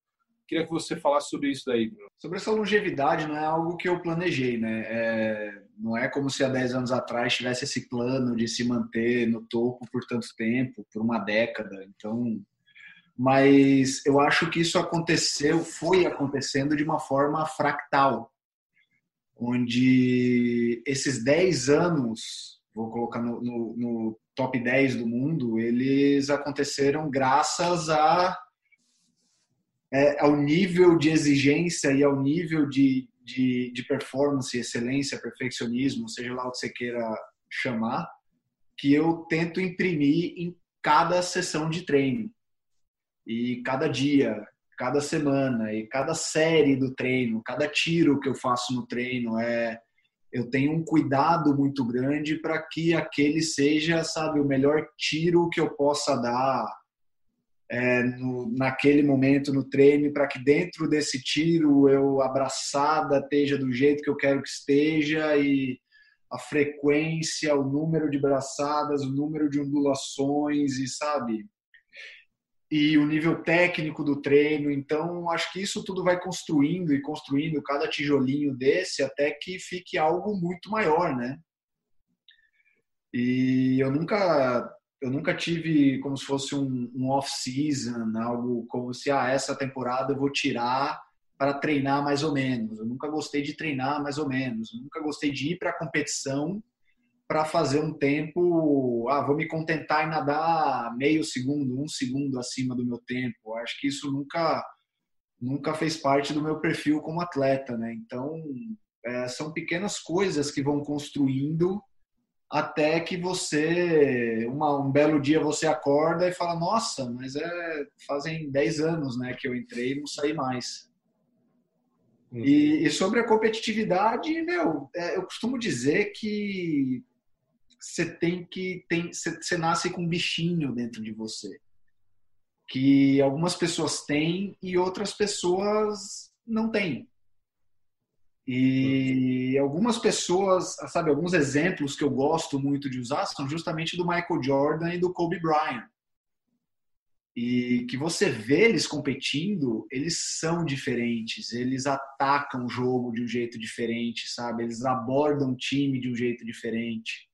Queria que você falasse sobre isso daí, Bruno. Sobre essa longevidade, não é algo que eu planejei, né? É, não é como se há 10 anos atrás tivesse esse plano de se manter no topo por tanto tempo, por uma década. Então, mas eu acho que isso aconteceu, foi acontecendo de uma forma fractal onde esses 10 anos, vou colocar no, no, no, top 10 do mundo, eles aconteceram graças a, é, ao nível de exigência e ao nível de, de, de performance, excelência, perfeccionismo, seja lá o que você queira chamar, que eu tento imprimir em cada sessão de treino. E cada dia, cada semana e cada série do treino, cada tiro que eu faço no treino é eu tenho um cuidado muito grande para que aquele seja, sabe, o melhor tiro que eu possa dar é, no, naquele momento no treino, para que dentro desse tiro eu abraçada esteja do jeito que eu quero que esteja e a frequência, o número de braçadas, o número de ondulações e sabe e o nível técnico do treino. Então, acho que isso tudo vai construindo e construindo cada tijolinho desse até que fique algo muito maior, né? E eu nunca eu nunca tive como se fosse um, um off-season, algo como se ah, essa temporada eu vou tirar para treinar mais ou menos. Eu nunca gostei de treinar mais ou menos. Eu nunca gostei de ir para a competição para fazer um tempo, ah, vou me contentar em nadar meio segundo, um segundo acima do meu tempo. Acho que isso nunca nunca fez parte do meu perfil como atleta, né? Então, é, são pequenas coisas que vão construindo até que você, uma, um belo dia você acorda e fala, nossa, mas é, fazem 10 anos né, que eu entrei e não saí mais. Uhum. E, e, sobre a competitividade, meu, é, eu costumo dizer que você tem que tem você nasce com um bichinho dentro de você que algumas pessoas têm e outras pessoas não têm. E algumas pessoas, sabe, alguns exemplos que eu gosto muito de usar são justamente do Michael Jordan e do Kobe Bryant. E que você vê eles competindo, eles são diferentes, eles atacam o jogo de um jeito diferente, sabe? Eles abordam o time de um jeito diferente.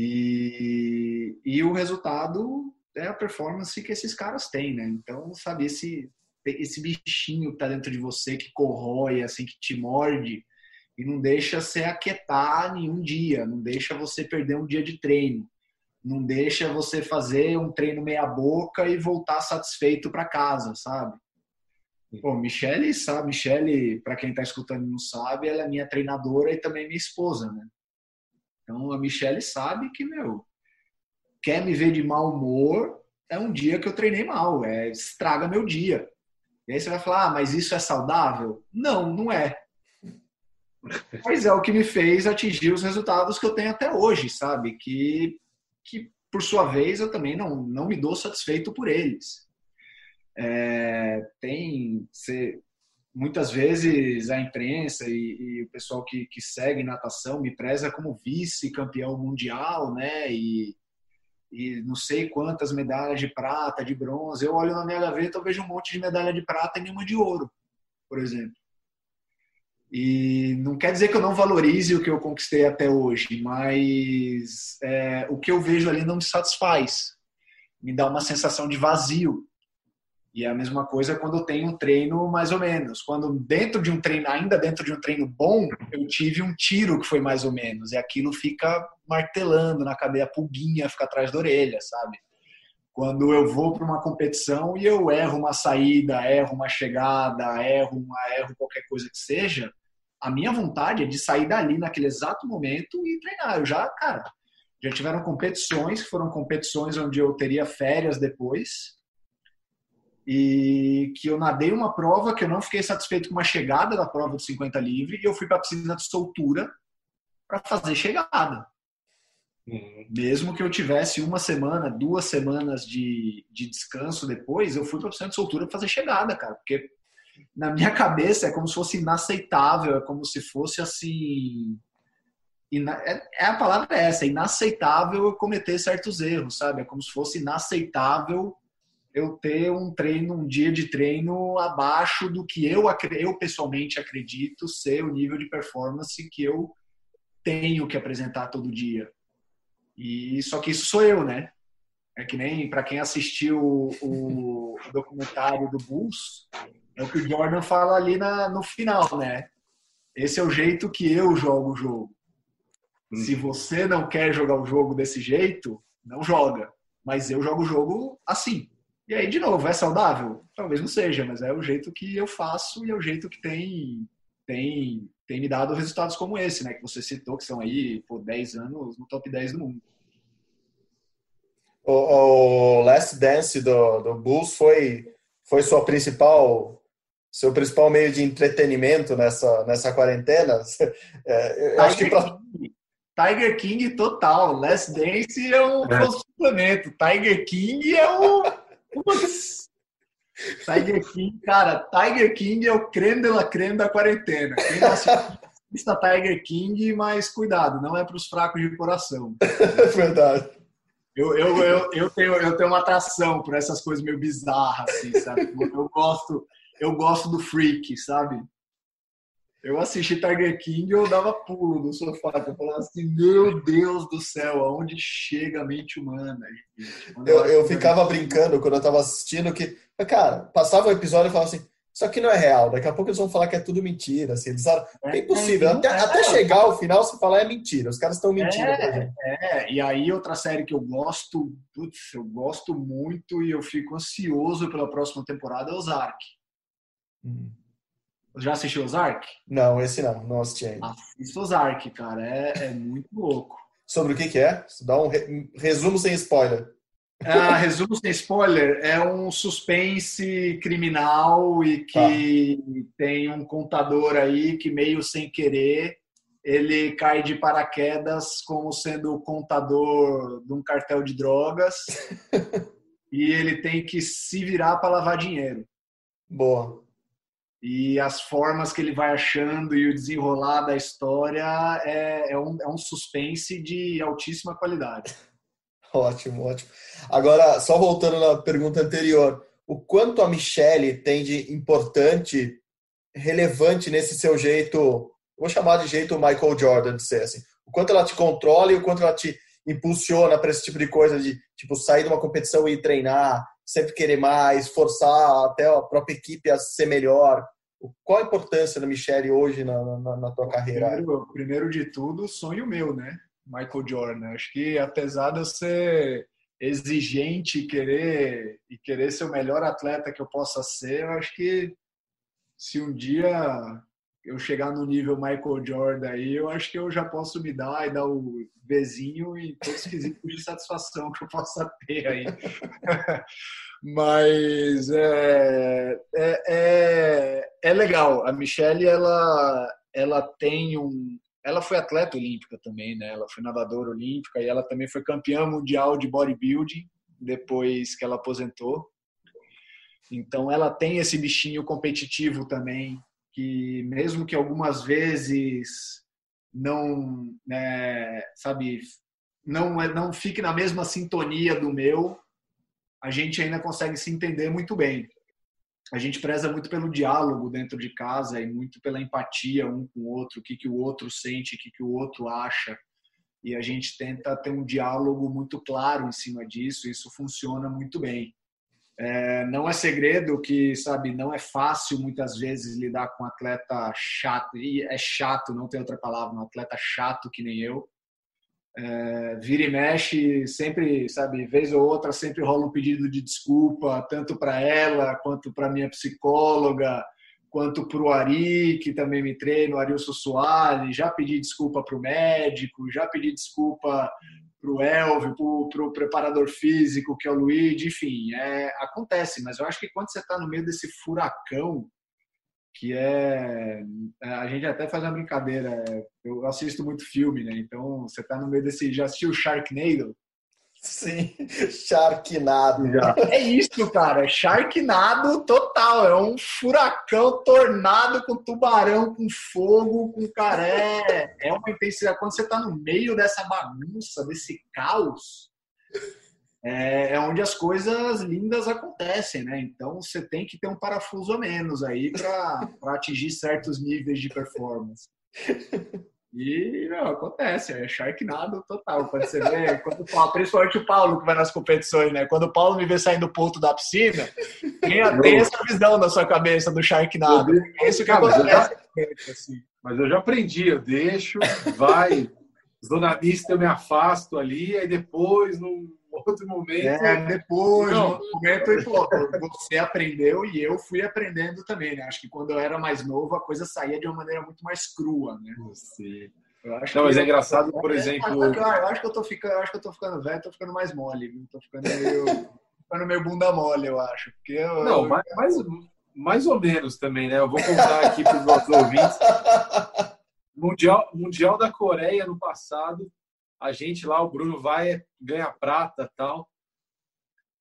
E, e o resultado é a performance que esses caras têm, né? Então, sabe, esse, esse bichinho que tá dentro de você, que corrói, assim, que te morde, e não deixa você aquietar nenhum dia, não deixa você perder um dia de treino, não deixa você fazer um treino meia boca e voltar satisfeito para casa, sabe? Pô, Michele sabe, Michele, para quem tá escutando e não sabe, ela é minha treinadora e também minha esposa, né? Então a Michele sabe que, meu, quer me ver de mau humor, é um dia que eu treinei mal, é estraga meu dia. E aí você vai falar, ah, mas isso é saudável? Não, não é. Mas é o que me fez atingir os resultados que eu tenho até hoje, sabe? Que, que por sua vez, eu também não, não me dou satisfeito por eles. É, tem você, muitas vezes a imprensa e, e o pessoal que, que segue natação me preza como vice-campeão mundial, né? E, e não sei quantas medalhas de prata, de bronze. Eu olho na minha gaveta, eu vejo um monte de medalha de prata e nenhuma de ouro, por exemplo. E não quer dizer que eu não valorize o que eu conquistei até hoje, mas é, o que eu vejo ali não me satisfaz. Me dá uma sensação de vazio. E é a mesma coisa quando eu tenho um treino mais ou menos. Quando dentro de um treino, ainda dentro de um treino bom, eu tive um tiro que foi mais ou menos. E aquilo fica martelando na cabeça, a pulguinha fica atrás da orelha, sabe? Quando eu vou para uma competição e eu erro uma saída, erro uma chegada, erro, uma, erro qualquer coisa que seja, a minha vontade é de sair dali naquele exato momento e treinar. Eu já, cara, já tiveram competições foram competições onde eu teria férias depois e que eu nadei uma prova que eu não fiquei satisfeito com uma chegada da prova de 50 livre e eu fui para a piscina de soltura para fazer chegada. Mesmo que eu tivesse uma semana, duas semanas de, de descanso depois, eu fui para a piscina de soltura para fazer chegada, cara, porque na minha cabeça é como se fosse inaceitável, é como se fosse assim. Ina... É, é a palavra é essa, inaceitável cometer certos erros, sabe? É como se fosse inaceitável eu ter um treino, um dia de treino abaixo do que eu, eu pessoalmente acredito ser o nível de performance que eu tenho que apresentar todo dia. E só que isso sou eu, né? É que nem para quem assistiu o, o, documentário do Bulls, é o que o Jordan fala ali na, no final, né? Esse é o jeito que eu jogo o jogo. Hum. Se você não quer jogar o jogo desse jeito, não joga. Mas eu jogo o jogo assim. E aí, de novo, é saudável? Talvez não seja, mas é o jeito que eu faço e é o jeito que tem, tem, tem me dado resultados como esse, né? Que você citou, que são aí por 10 anos no top 10 do mundo. O, o Last Dance do, do Bulls foi, foi sua principal seu principal meio de entretenimento nessa, nessa quarentena? (laughs) É, eu acho que pra... Tiger King total. Last Dance é um é. suplemento. Tiger King é o Tiger King, cara, Tiger King é o creme de la creme da quarentena. Quem assista Tiger King, mas cuidado, não é para os fracos de coração. É verdade. Eu, eu, eu, eu, tenho, eu tenho uma atração por essas coisas meio bizarras, assim, sabe? Eu gosto, eu gosto do freak, sabe? Eu assisti Tiger King e eu dava pulo no sofá. Eu falava assim, meu Deus do céu, aonde chega a mente humana? Eu, eu, eu ficava brincando quando eu tava assistindo que, cara, passava o episódio e falava assim, isso aqui não é real. Daqui a pouco eles vão falar que é tudo mentira. Assim, eles falam, é, é impossível. É, até, é, até chegar ao final, você falar é mentira. Os caras estão mentindo. É, é, e aí outra série que eu gosto, putz, eu gosto muito e eu fico ansioso pela próxima temporada é Ozark. Hum. Já assistiu Ozark? Não, esse não, não assisti ainda. Assista Ozark, cara, é, é muito louco. Sobre o que, que é? Dá um re resumo sem spoiler. Ah, resumo sem spoiler, é um suspense criminal e que tá. tem um contador aí que meio sem querer ele cai de paraquedas como sendo o contador de um cartel de drogas (laughs) e ele tem que se virar para lavar dinheiro. Boa. E as formas que ele vai achando e o desenrolar da história é, é, um, é um suspense de altíssima qualidade. (laughs) Ótimo, ótimo. Agora, só voltando na pergunta anterior, o quanto a Michelle tem de importante, relevante nesse seu jeito, vou chamar de jeito Michael Jordan de ser assim, o quanto ela te controla e o quanto ela te impulsiona para esse tipo de coisa de tipo sair de uma competição e treinar, sempre querer mais, forçar até a própria equipe a ser melhor. Qual a importância da Michelle hoje na, na, na tua carreira? Primeiro, primeiro de tudo, sonho meu, né? Michael Jordan. Acho que apesar de eu ser exigente e querer e querer ser o melhor atleta que eu possa ser, eu acho que se um dia eu chegar no nível Michael Jordan aí, eu acho que eu já posso me dar e dar o vizinho e todos os quesitos de satisfação que eu possa ter aí. (laughs) Mas é, é, é, é, legal. A Michelle, ela, ela tem um, ela foi atleta olímpica também, né? Ela foi nadadora olímpica e ela também foi campeã mundial de bodybuilding depois que ela aposentou. Então ela tem esse bichinho competitivo também, que mesmo que algumas vezes não, né, sabe, não é, não fique na mesma sintonia do meu, a gente ainda consegue se entender muito bem a gente preza muito pelo diálogo dentro de casa e muito pela empatia um com o outro, o que, que o outro sente, o que, que o outro acha. E a gente tenta ter um diálogo muito claro em cima disso, isso funciona muito bem. É, não é segredo que, sabe, não é fácil muitas vezes lidar com um atleta chato, e é chato, não tem outra palavra, um atleta chato que nem eu, é, vira e mexe, sempre, sabe, vez ou outra, sempre rola um pedido de desculpa, tanto para ela, quanto para minha psicóloga, quanto para o Ari, que também me treina, o Arilson Soares, já pedi desculpa para o médico, já pedi desculpa para o Elvio, para o preparador físico, que é o Luiz, enfim, é, acontece, mas eu acho que quando você está no meio desse furacão, que é, é a gente até faz uma brincadeira. Eu assisto muito filme, né? Então você tá no meio desse. Já assistiu Sharknado? Sim, Sharknado. É isso, cara. Sharknado total. É um furacão, tornado com tubarão, com fogo, com caré. É uma intensidade. Quando você tá no meio dessa bagunça, desse caos, é, é onde as coisas lindas acontecem, né? Então você tem que ter um parafuso a menos aí para atingir certos níveis de performance. E acontece, é Sharknado total. Quando você vê, (laughs) quando, principalmente o Paulo que vai nas competições, né? Quando o Paulo me vê saindo do ponto da piscina, tem, tem essa visão na sua cabeça do Sharknado. É isso que acontece. Já, assim. Mas eu já aprendi, eu deixo, vai, zona mista eu me afasto ali, aí depois não outro momento. É, depois, no outro momento, e, pô, você aprendeu e eu fui aprendendo também, né? Acho que quando eu era mais novo, a coisa saía de uma maneira muito mais crua, né? Você. Eu acho não, mas é engraçado, por exemplo. Eu acho que eu tô ficando, acho que eu tô ficando velho, tô ficando mais mole, viu? Tô ficando meio, (laughs) ficando meio bunda mole, eu acho. Porque eu, não, eu... mais, mais, mais ou menos também, né? Eu vou contar aqui para os nossos ouvintes. Mundial, Mundial da Coreia no passado, a gente lá, o Bruno vai, ganha prata tal.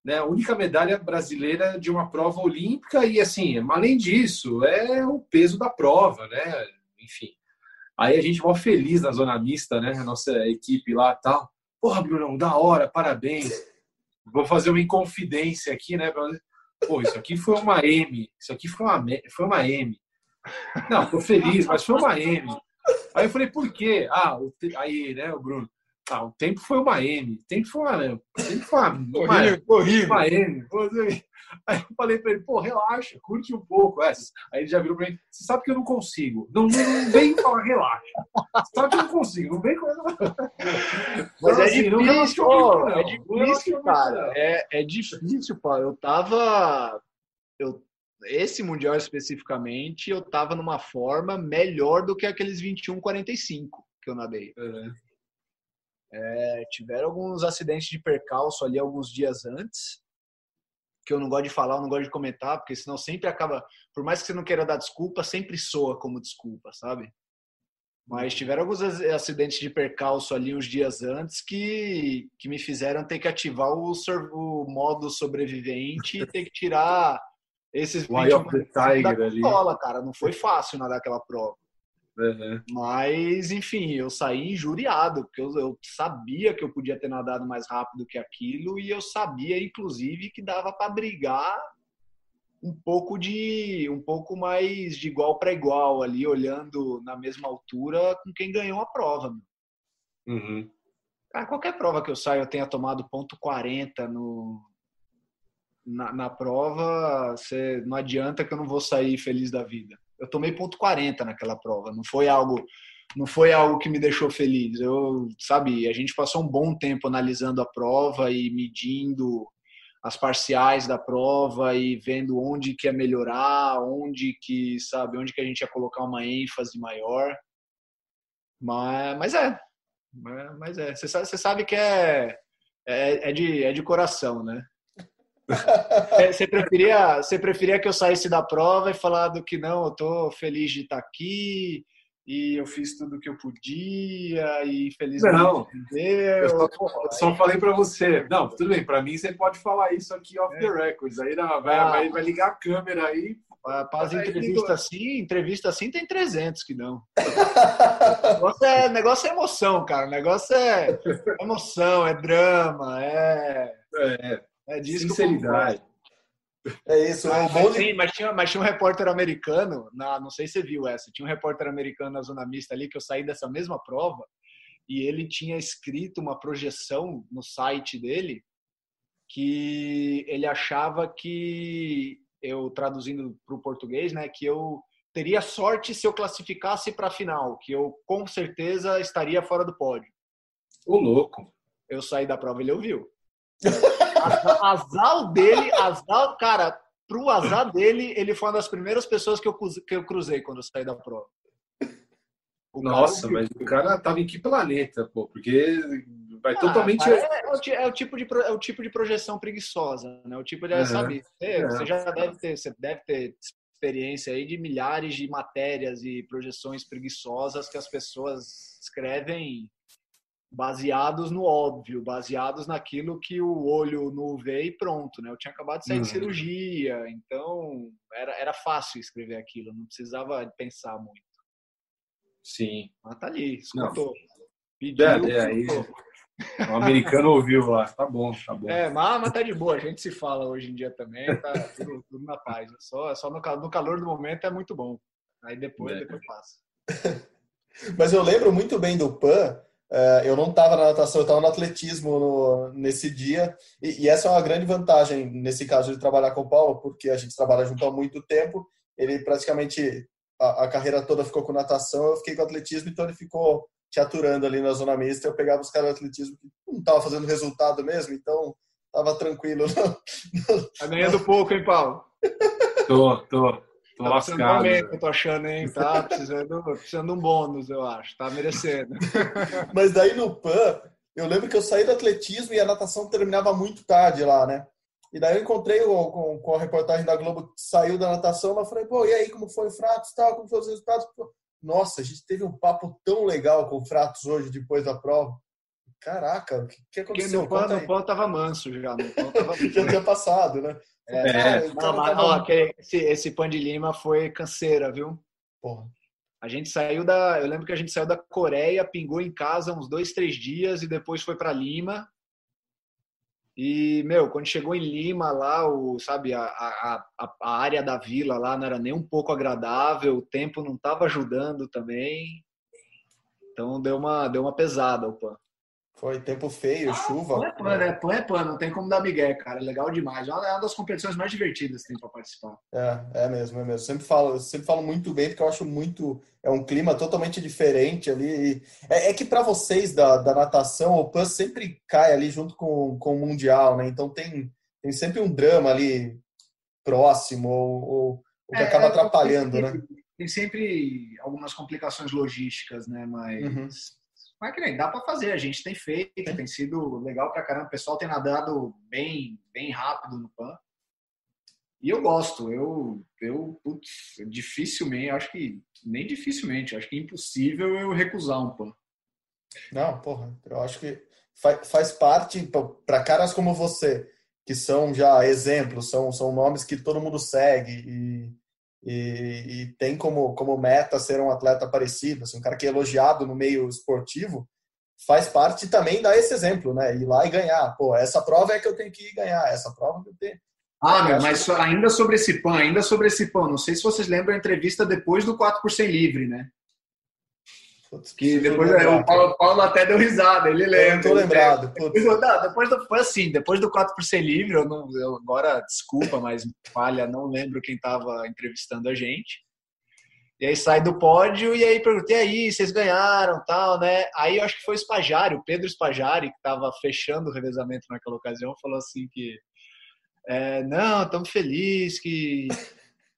Né? A única medalha brasileira de uma prova olímpica e assim, além disso, é o peso da prova, né? Enfim. Aí a gente vai feliz na zona mista, né? A nossa equipe lá tal. Porra, Bruno, da hora, parabéns. Vou fazer uma inconfidência aqui, né? Pô, isso aqui foi uma M. Isso aqui foi uma, foi uma M. Não, tô feliz, mas foi uma M. Aí eu falei, por quê? Ah, aí, né, o Bruno. Ah, o tempo foi uma M. Tempo foi uma. O tempo foi uma, uma, (laughs) horrível, uma M. Aí eu falei pra ele, pô, relaxa, curte um pouco. É, aí ele já virou pra mim, você sabe que eu não consigo. Não, não, não vem falar relaxa. Você sabe que eu não consigo, não vem com. (laughs) Mas é assim, difícil, não é difícil, cara. É, é difícil, pô. Eu tava. Eu, esse Mundial especificamente, eu tava numa forma melhor do que aqueles 21,45 que eu nadei. É. É, tiveram alguns acidentes de percalço ali alguns dias antes, que eu não gosto de falar, eu não gosto de comentar, porque senão sempre acaba, por mais que você não queira dar desculpa, sempre soa como desculpa, sabe? Mas tiveram alguns acidentes de percalço ali uns dias antes que, que me fizeram ter que ativar o, o modo sobrevivente e ter que tirar esses (laughs) Eye of the Tiger da escola, cara. Não foi fácil nadar aquela prova. Uhum. Mas, enfim, eu saí injuriado, porque eu, eu, sabia que eu podia ter nadado mais rápido que aquilo e eu sabia, inclusive, que dava para brigar um pouco de um pouco mais de igual para igual ali, olhando na mesma altura com quem ganhou a prova. Uhum. Cara, qualquer prova que eu saia eu tenha tomado ponto 40 no, na, na prova, você, não adianta que eu não vou sair feliz da vida. Eu tomei ponto 40 naquela prova, não foi algo não foi algo que me deixou feliz. Eu, sabe, a gente passou um bom tempo analisando a prova e medindo as parciais da prova e vendo onde que melhorar, onde que, sabe, onde que a gente ia colocar uma ênfase maior. Mas, mas é, mas é. Você sabe, você sabe que é, é, é, de, é de coração, né? Você preferia, você preferia que eu saísse da prova e falar do que não, eu tô feliz de estar aqui e eu fiz tudo o que eu podia e felizmente não, eu só, eu só falei para você. Não, tudo bem, para mim você pode falar isso aqui off é. the records. Aí não, vai, ah, vai, vai, ligar a câmera aí. Para as entrevistas assim, entrevista assim tem 300 que não. negócio, é, negócio é emoção, cara. O negócio é emoção, é drama, é. É, é disso Sinceridade. É isso. Mas, mas, sim, mas, tinha, mas tinha um repórter americano, na, não sei se você viu essa, tinha um repórter americano na Zona Mista ali que eu saí dessa mesma prova e ele tinha escrito uma projeção no site dele que ele achava que eu traduzindo para o português, né, que eu teria sorte se eu classificasse para a final, que eu com certeza estaria fora do pódio. O louco. Eu saí da prova, ele ouviu. (laughs) azar dele, azar, cara, pro azar dele, ele foi uma das primeiras pessoas que eu, que eu cruzei quando eu saí da prova. O Nossa, cara, mas o cara tava em que planeta, pô? Porque vai ah, totalmente. Cara, é, é, o, é, o, tipo de, é o tipo de projeção preguiçosa, né? O tipo de, uhum. sabe, você, você já deve ter, você deve ter experiência aí de milhares de matérias e projeções preguiçosas que as pessoas escrevem baseados no óbvio, baseados naquilo que o olho nu vê e pronto, né? Eu tinha acabado de sair uhum. de cirurgia, então era, era fácil escrever aquilo, não precisava pensar muito. Sim. Mas tá ali, escutou. Pediu, é, é, aí, o americano ouviu lá, tá bom, tá bom. É, mas, mas tá de boa, a gente se fala hoje em dia também, tá tudo, tudo na paz. Só, só no, no, calor do momento é muito bom. Aí depois, é. depois passa. (laughs) mas eu lembro muito bem do PAN, é, eu não estava na natação, eu estava no atletismo no, nesse dia. E, e, essa é uma grande vantagem, nesse caso, de trabalhar com o Paulo, porque a gente trabalha junto há muito tempo. Ele praticamente, a, a carreira toda ficou com natação, eu fiquei com atletismo, então ele ficou te aturando ali na zona mista. Eu pegava os caras do atletismo que não estavam fazendo resultado mesmo, então estava tranquilo. (laughs) Tá ganhando pouco, hein, Paulo? Tô, tô. Tô tá lascado. Momento, eu tô achando, hein? Tá precisando, (laughs) precisando de um bônus, eu acho. Tá merecendo. (laughs) Mas daí no PAN, eu lembro que eu saí do atletismo e a natação terminava muito tarde lá, né? E daí eu encontrei o, com, com a reportagem da Globo que saiu da natação, eu falei, pô, e aí, como foi o Fratos tal, como foram os resultados? Nossa, a gente teve um papo tão legal com o Fratos hoje, depois da prova. Caraca, o que, que aconteceu? Porque no PAN tava manso já, PAN tava... (laughs) já tinha passado, né? É, é. Não, mas, ó, esse, esse pão de lima foi canseira, viu? Porra. A gente saiu da. Eu lembro que a gente saiu da Coreia, pingou em casa uns dois, três dias e depois foi para Lima. E, meu, quando chegou em Lima, lá, o, sabe, a, a, a, área da vila lá não era nem um pouco agradável, o tempo não estava ajudando também. Então deu uma, deu uma pesada o PAN. Foi tempo feio, ah, chuva. Pan é pano, é pan é pano, não tem como dar migué, cara. É legal demais. É uma das competições mais divertidas que tem para participar. É, é mesmo, é mesmo. Sempre falo, sempre falo muito bem, porque eu acho muito. É um clima totalmente diferente ali. É, é que para vocês da, da natação, o PAN sempre cai ali junto com, com o Mundial, né? Então tem, tem sempre um drama ali próximo, ou, ou o que é, acaba atrapalhando, tem, né? Tem sempre algumas complicações logísticas, né? Mas. Uhum Mas que nem dá para fazer, a gente tem feito, tem sido legal pra caramba. O pessoal tem nadado bem, bem rápido no PAN. E eu gosto, eu, eu putz, dificilmente, acho que nem dificilmente, acho que é impossível eu recusar um PAN. Não, porra, eu acho que faz, faz parte para caras como você, que são já exemplos, são, são nomes que todo mundo segue e, e, e, tem como, como meta ser um atleta parecido, assim, um cara que é elogiado no meio esportivo, faz parte também dar esse exemplo, né? Ir lá e ganhar. Pô, essa prova é que eu tenho que ir ganhar, essa prova que eu tenho. Ah, meu, mas que... ainda sobre esse PAN, ainda sobre esse PAN, não sei se vocês lembram a entrevista depois do 4 por 100 livre, né? Putz, que depois o Paulo, Paulo, até deu risada, ele lembra. Eu não tô lembrado. Depois, não, depois do, foi assim, depois do 4 por 100 livre, eu não, eu, agora, desculpa, mas falha, não lembro quem estava entrevistando a gente. E aí sai do pódio e aí perguntei aí, vocês ganharam, tal, né? Aí eu acho que foi o Spajari, o Pedro Spajari, que estava fechando o revezamento naquela ocasião, falou assim que é, não, estamos felizes que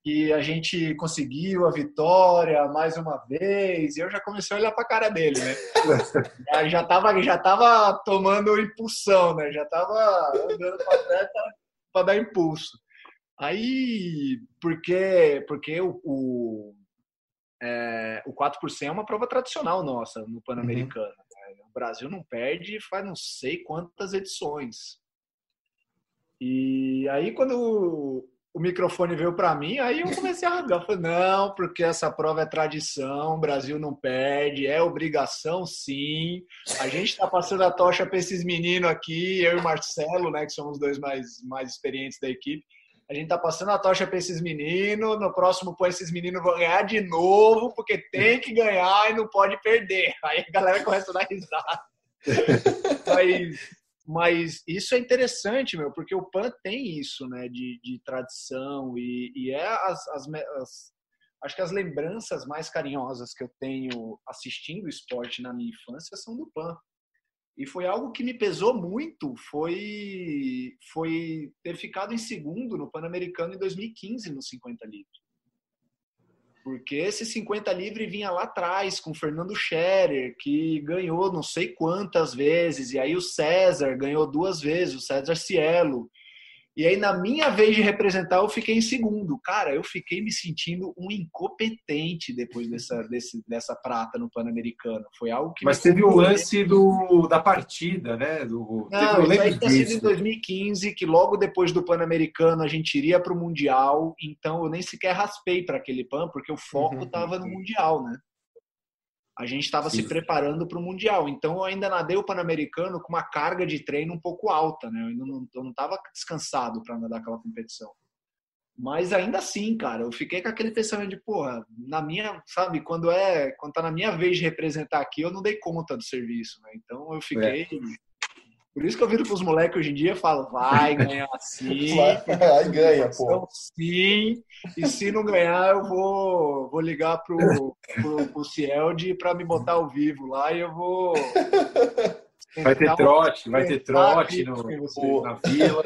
que a gente conseguiu a vitória mais uma vez, e eu já comecei a olhar para a cara dele, né? (laughs) já estava já tava tomando impulsão, né? Já estava andando para para dar impulso. Aí, porque, porque o, o, é, o 4 por 100 é uma prova tradicional nossa no Pan-Americano. Uhum. Né? O Brasil não perde faz não sei quantas edições. E aí, quando o microfone veio para mim, aí eu comecei a rasgar. Falei, não, porque essa prova é tradição, o Brasil não perde, é obrigação sim. A gente está passando a tocha para esses meninos aqui, eu e o Marcelo, né, que somos os dois mais, mais experientes da equipe. A gente está passando a tocha para esses meninos, no próximo põe esses meninos vão ganhar de novo, porque tem que ganhar e não pode perder. Aí a galera começa a dar risada. (laughs) Mas mas isso é interessante, meu, porque o PAN tem isso, né, de, de tradição e, e é as, as, as, acho que as lembranças mais carinhosas que eu tenho assistindo esporte na minha infância são do PAN. E foi algo que me pesou muito, foi foi ter ficado em segundo no Pan-Americano em 2015 no 50 livre. Porque esse 50 livre vinha lá atrás com o Fernando Scherer, que ganhou não sei quantas vezes, e aí o César ganhou duas vezes, o César Cielo. E aí, na minha vez de representar, eu fiquei em segundo. Cara, eu fiquei me sentindo um incompetente depois dessa, desse, dessa prata no Pan-Americano. Foi algo que. Mas teve o lance do, da partida, né? Do, Não, isso aí tinha sido em 2015, que logo depois do Pan-Americano a gente iria para o Mundial. Então eu nem sequer raspei para aquele Pan, porque o foco estava uhum. no Mundial, né? A gente estava se preparando para o Mundial. Então eu ainda nadei o Pan-Americano com uma carga de treino um pouco alta, né? Eu não estava descansado para nadar aquela competição. Mas ainda assim, cara, eu fiquei com aquele pensamento de, porra, na minha, sabe, quando é, quando tá na minha vez de representar aqui, eu não dei conta do serviço, né? Então eu fiquei é. Por isso que eu viro pros moleques hoje em dia e falo, vai ganhar sim. Vai, (laughs) (laughs) ganha, pô. Sim. E se não ganhar, eu vou, vou ligar pro, pro, pro Cielde pra me botar ao vivo lá e eu vou. (laughs) Vai ter trote, vai ter trote no, na vila.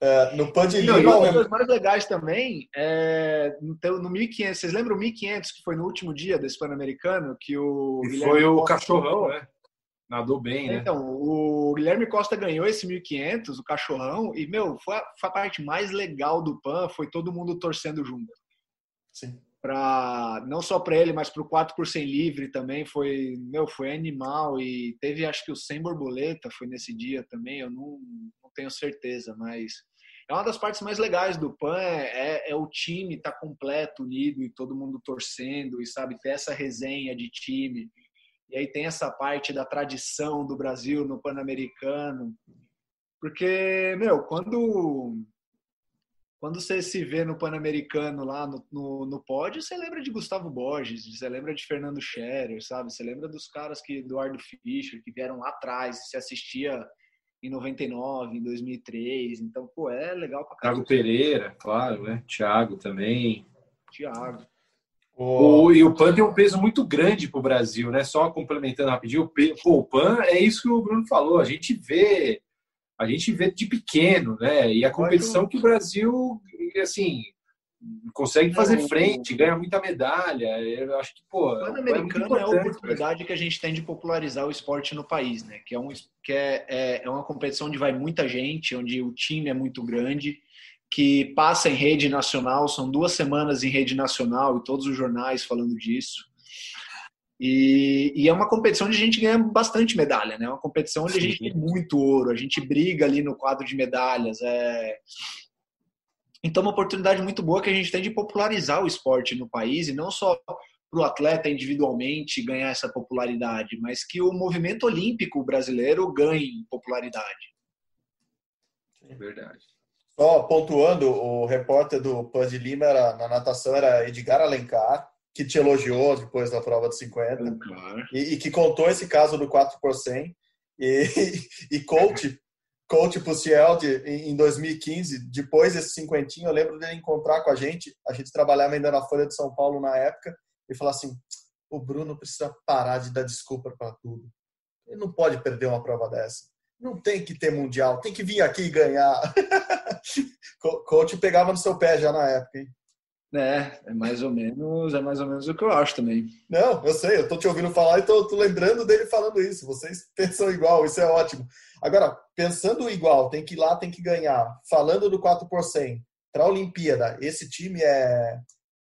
É, no Pan de Lima. E uma das mais legais também é no, no 1500. Vocês lembram o 1500 que foi no último dia desse Pan-Americano? Que o. foi o cachorrão, né? Nadou bem, né? Então, o Guilherme Costa ganhou esse 1500, o cachorrão, e, meu, foi a, foi a parte mais legal do PAN, foi todo mundo torcendo junto. Sim. Pra, não só para ele, mas para o 4 por 100 livre também, foi, meu, foi animal, e teve, acho que o 100 borboleta foi nesse dia também, eu não, não tenho certeza, mas é uma das partes mais legais do PAN, é, é, é o time estar tá completo, unido, e todo mundo torcendo, e sabe, ter essa resenha de time, e aí tem essa parte da tradição do Brasil no Pan-Americano. Porque, meu, quando quando você se vê no Pan-Americano lá no, no, no, pódio, você lembra de Gustavo Borges, você lembra de Fernando Scherer, sabe? Você lembra dos caras que Eduardo Fischer, que vieram lá atrás, se assistia em 99, em 2003. Então, pô, é legal pra caramba. Thiago Pereira, claro, né? Thiago também. Thiago. O, e o PAN tem um peso muito grande para o Brasil, né? Só complementando rapidinho, o, o PAN é isso que o Bruno falou. A gente vê, a gente vê de pequeno, né? E a competição que o Brasil, assim, consegue fazer frente, ganha muita medalha. Eu acho que, pô. O Pan-Americano é, é, a oportunidade que a gente tem de popularizar o esporte no país, né? Que é, um, que é, é, é uma competição onde vai muita gente, onde o time é muito grande, que passa em rede nacional, são duas semanas em rede nacional e todos os jornais falando disso. E, e, é uma competição onde a gente ganha bastante medalha, né? É uma competição onde Sim. a gente tem muito ouro, a gente briga ali no quadro de medalhas. É... Então, uma oportunidade muito boa que a gente tem de popularizar o esporte no país e não só para o atleta individualmente ganhar essa popularidade, mas que o movimento olímpico brasileiro ganhe popularidade. É verdade. Só pontuando, o repórter do Pan de Lima era, na natação era Edgar Alencar, que te elogiou depois da prova de 50 e, e, que contou esse caso do 4 por 100 e, (laughs) e coach coach Pucieldi em 2015 depois desse cinquentinho eu lembro dele encontrar com a gente. A gente trabalhava ainda na Folha de São Paulo na época e falar assim o Bruno precisa parar de dar desculpa para tudo. Ele não pode perder uma prova dessa não tem que ter mundial tem que vir aqui e ganhar (laughs) coach pegava no seu pé já na época hein? É, é mais ou menos, é mais ou menos o que eu acho também. Não, eu sei, eu tô te ouvindo falar e tô, tô lembrando dele falando isso. Vocês (laughs) pensam igual, isso é ótimo. Agora, pensando igual, tem que ir lá, tem que ganhar. Falando do 4 por 100, para a Olimpíada, esse time é,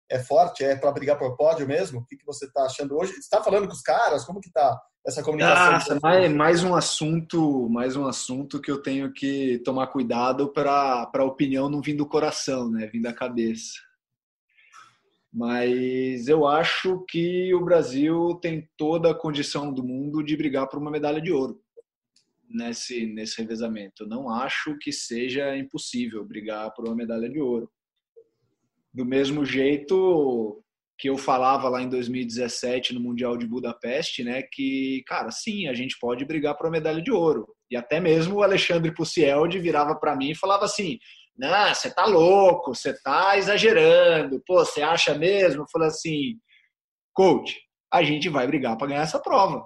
é forte? É para brigar por pódio mesmo? O que, que você está achando hoje? Você está falando com os caras? Como que tá essa comunicação? Ah, mais, mais um assunto, mais um assunto que eu tenho que tomar cuidado para a opinião não vir do coração, né? Vir da cabeça. Mas eu acho que o Brasil tem toda a condição do mundo de brigar por uma medalha de ouro nesse, nesse revezamento. Eu não acho que seja impossível brigar por uma medalha de ouro. Do mesmo jeito que eu falava lá em 2017 no Mundial de Budapeste, né, que, cara, sim, a gente pode brigar por uma medalha de ouro. E até mesmo o Alexandre Pucieldi virava para mim e falava assim: não, você tá louco, você tá exagerando, pô, você acha mesmo? Eu falei assim, coach, a gente vai brigar para ganhar essa prova.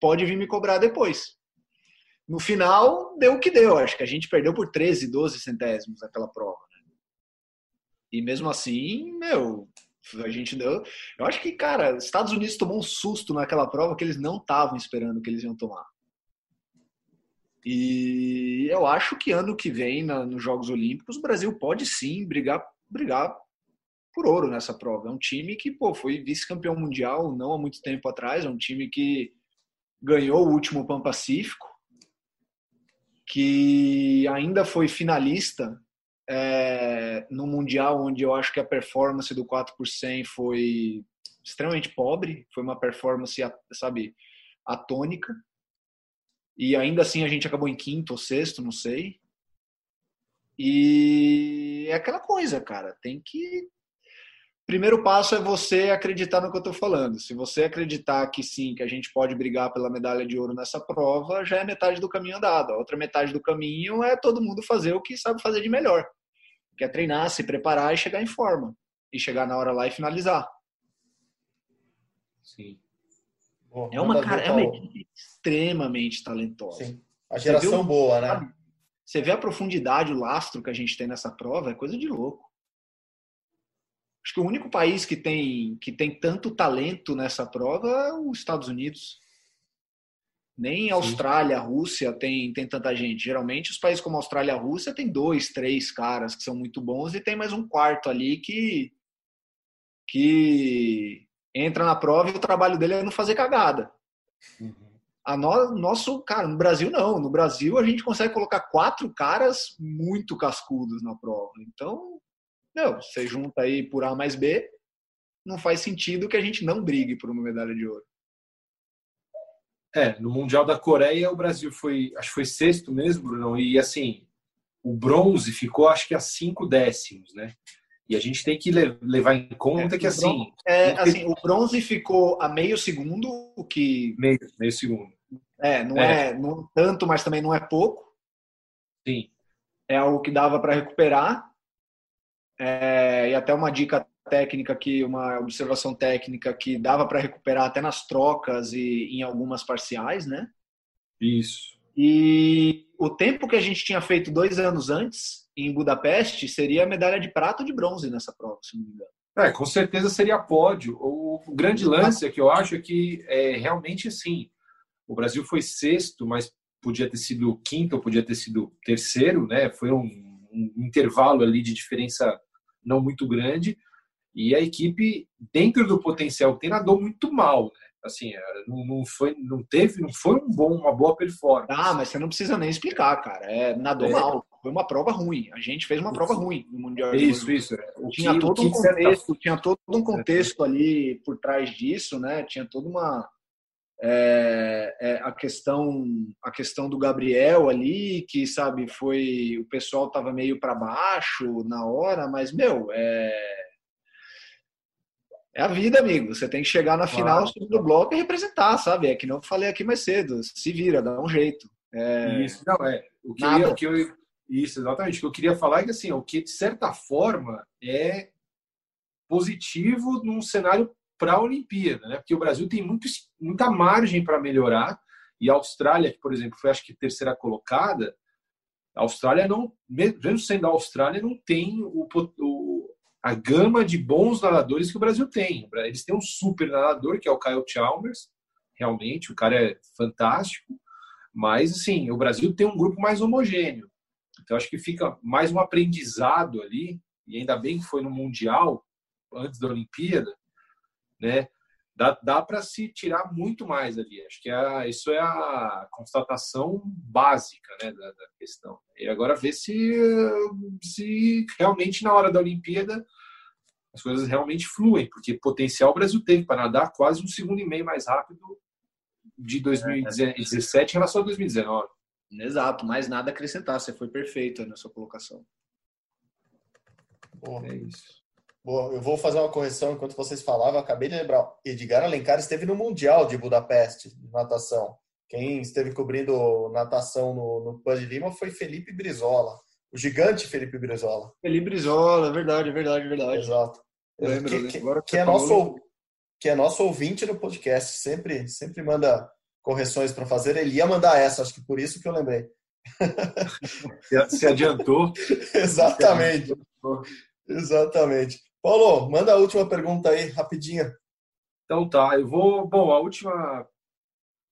Pode vir me cobrar depois. No final, deu o que deu. Acho que a gente perdeu por 13, 12 centésimos aquela prova. Né? E mesmo assim, meu, a gente deu. Eu acho que, cara, Estados Unidos tomou um susto naquela prova que eles não estavam esperando que eles iam tomar. E eu acho que ano que vem, na, nos Jogos Olímpicos, o Brasil pode sim brigar, brigar por ouro nessa prova. É um time que pô, foi vice-campeão mundial não há muito tempo atrás, é um time que ganhou o último Pan Pacífico, que ainda foi finalista é, no Mundial, onde eu acho que a performance do 4 por 100 foi extremamente pobre, foi uma performance, sabe, atônica. E ainda assim a gente acabou em quinto ou sexto, não sei. E é aquela coisa, cara, tem que. Primeiro passo é você acreditar no que eu estou falando. Se você acreditar que sim, que a gente pode brigar pela medalha de ouro nessa prova, já é metade do caminho andado. A outra metade do caminho é todo mundo fazer o que sabe fazer de melhor, que é treinar, se preparar e chegar em forma. E chegar na hora lá e finalizar. Sim é uma, cara, é uma equipe extremamente talentosa. Sim. A geração o, boa, né? Você vê a profundidade, o lastro que a gente tem nessa prova, é coisa de louco. Acho que o único país que tem, que tem tanto talento nessa prova é os Estados Unidos. Nem Austrália, Rússia tem, tem tanta gente. Geralmente, os países como Austrália e a Rússia tem dois, três caras que são muito bons e tem mais um quarto ali que, que entra na prova e o trabalho dele é não fazer cagada. Uhum. A no, nosso, cara, no Brasil não. No Brasil a gente consegue colocar quatro caras muito cascudos na prova. Então, não, você junta aí por A mais B, não faz sentido que a gente não brigue por uma medalha de ouro. É, no Mundial da Coreia o Brasil foi, acho que foi sexto mesmo, Bruno, e assim, o bronze ficou acho que a cinco décimos, né? E a gente tem que levar em conta é, que assim. É, assim, o bronze ficou a meio segundo, o que. Meio, meio segundo. É, não é. é não tanto, mas também não é pouco. Sim. É algo que dava para recuperar. É, e até uma dica técnica aqui, uma observação técnica que dava para recuperar até nas trocas e em algumas parciais, né? Isso. E o tempo que a gente tinha feito dois anos antes em Budapeste, seria medalha de prata ou de bronze nessa prova, se não me engano. É, com certeza seria pódio. O grande lance é que eu acho é que é realmente assim. O Brasil foi sexto, mas podia ter sido quinto podia ter sido terceiro, né? Foi um, um intervalo ali de diferença não muito grande. E a equipe, dentro do potencial que tem, nadou muito mal, né? Assim, não, não, foi, não teve, não foi um bom, uma boa performance. Ah, mas você não precisa nem explicar, cara. É, nadou é. mal. Foi uma prova ruim. A gente fez uma prova ruim no Mundial. Isso, isso. O tinha que, todo um contexto, tinha todo um contexto ali por trás disso, né? Tinha toda uma é, é, a questão a questão do Gabriel ali que sabe foi o pessoal tava meio para baixo na hora, mas meu é é a vida, amigo. Você tem que chegar na final claro. do bloco e representar, sabe? É que não falei aqui mais cedo. Se vira, dá um jeito. É... Isso, não, é. O que, eu, o que eu, isso, exatamente. O que eu queria falar é que, assim, o que, de certa forma, é positivo num cenário para a Olimpíada, né? Porque o Brasil tem muito, muita margem para melhorar. E a Austrália, que, por exemplo, foi acho que terceira colocada, a Austrália não, mesmo sendo a Austrália, não tem o, o a gama de bons nadadores que o Brasil tem. Eles têm um super nadador, que é o Kyle Chalmers, realmente, o cara é fantástico, mas, assim, o Brasil tem um grupo mais homogêneo. Então, acho que fica mais um aprendizado ali, e ainda bem que foi no Mundial, antes da Olimpíada, né? Dá, dá para se tirar muito mais ali. Acho que é, isso é a constatação básica né, da, da, questão. E agora ver se, se realmente na hora da Olimpíada as coisas realmente fluem, porque potencial o Brasil teve para nadar quase um segundo e meio mais rápido de 2017 em relação a 2019. Exato, mais nada a acrescentar. Você foi perfeito na sua colocação. Boa. É isso. Bom, eu vou fazer uma correção enquanto vocês falavam. Acabei de lembrar. Edgar Alencar esteve no Mundial de Budapeste, de natação. Quem esteve cobrindo natação no, no PAN de Lima foi Felipe Brizola. O gigante Felipe Brizola. Felipe Brizola, é verdade, é verdade, é verdade. Exato. Lembro, que, que, que, que é nosso, que é nosso ouvinte no podcast. Sempre, sempre manda correções para fazer. Ele ia mandar essa, acho que por isso que eu lembrei. (laughs) (laughs) Se adiantou. Exatamente. Exatamente. Paulo, manda a última pergunta aí, rapidinha. Então tá, eu vou. Bom, a última,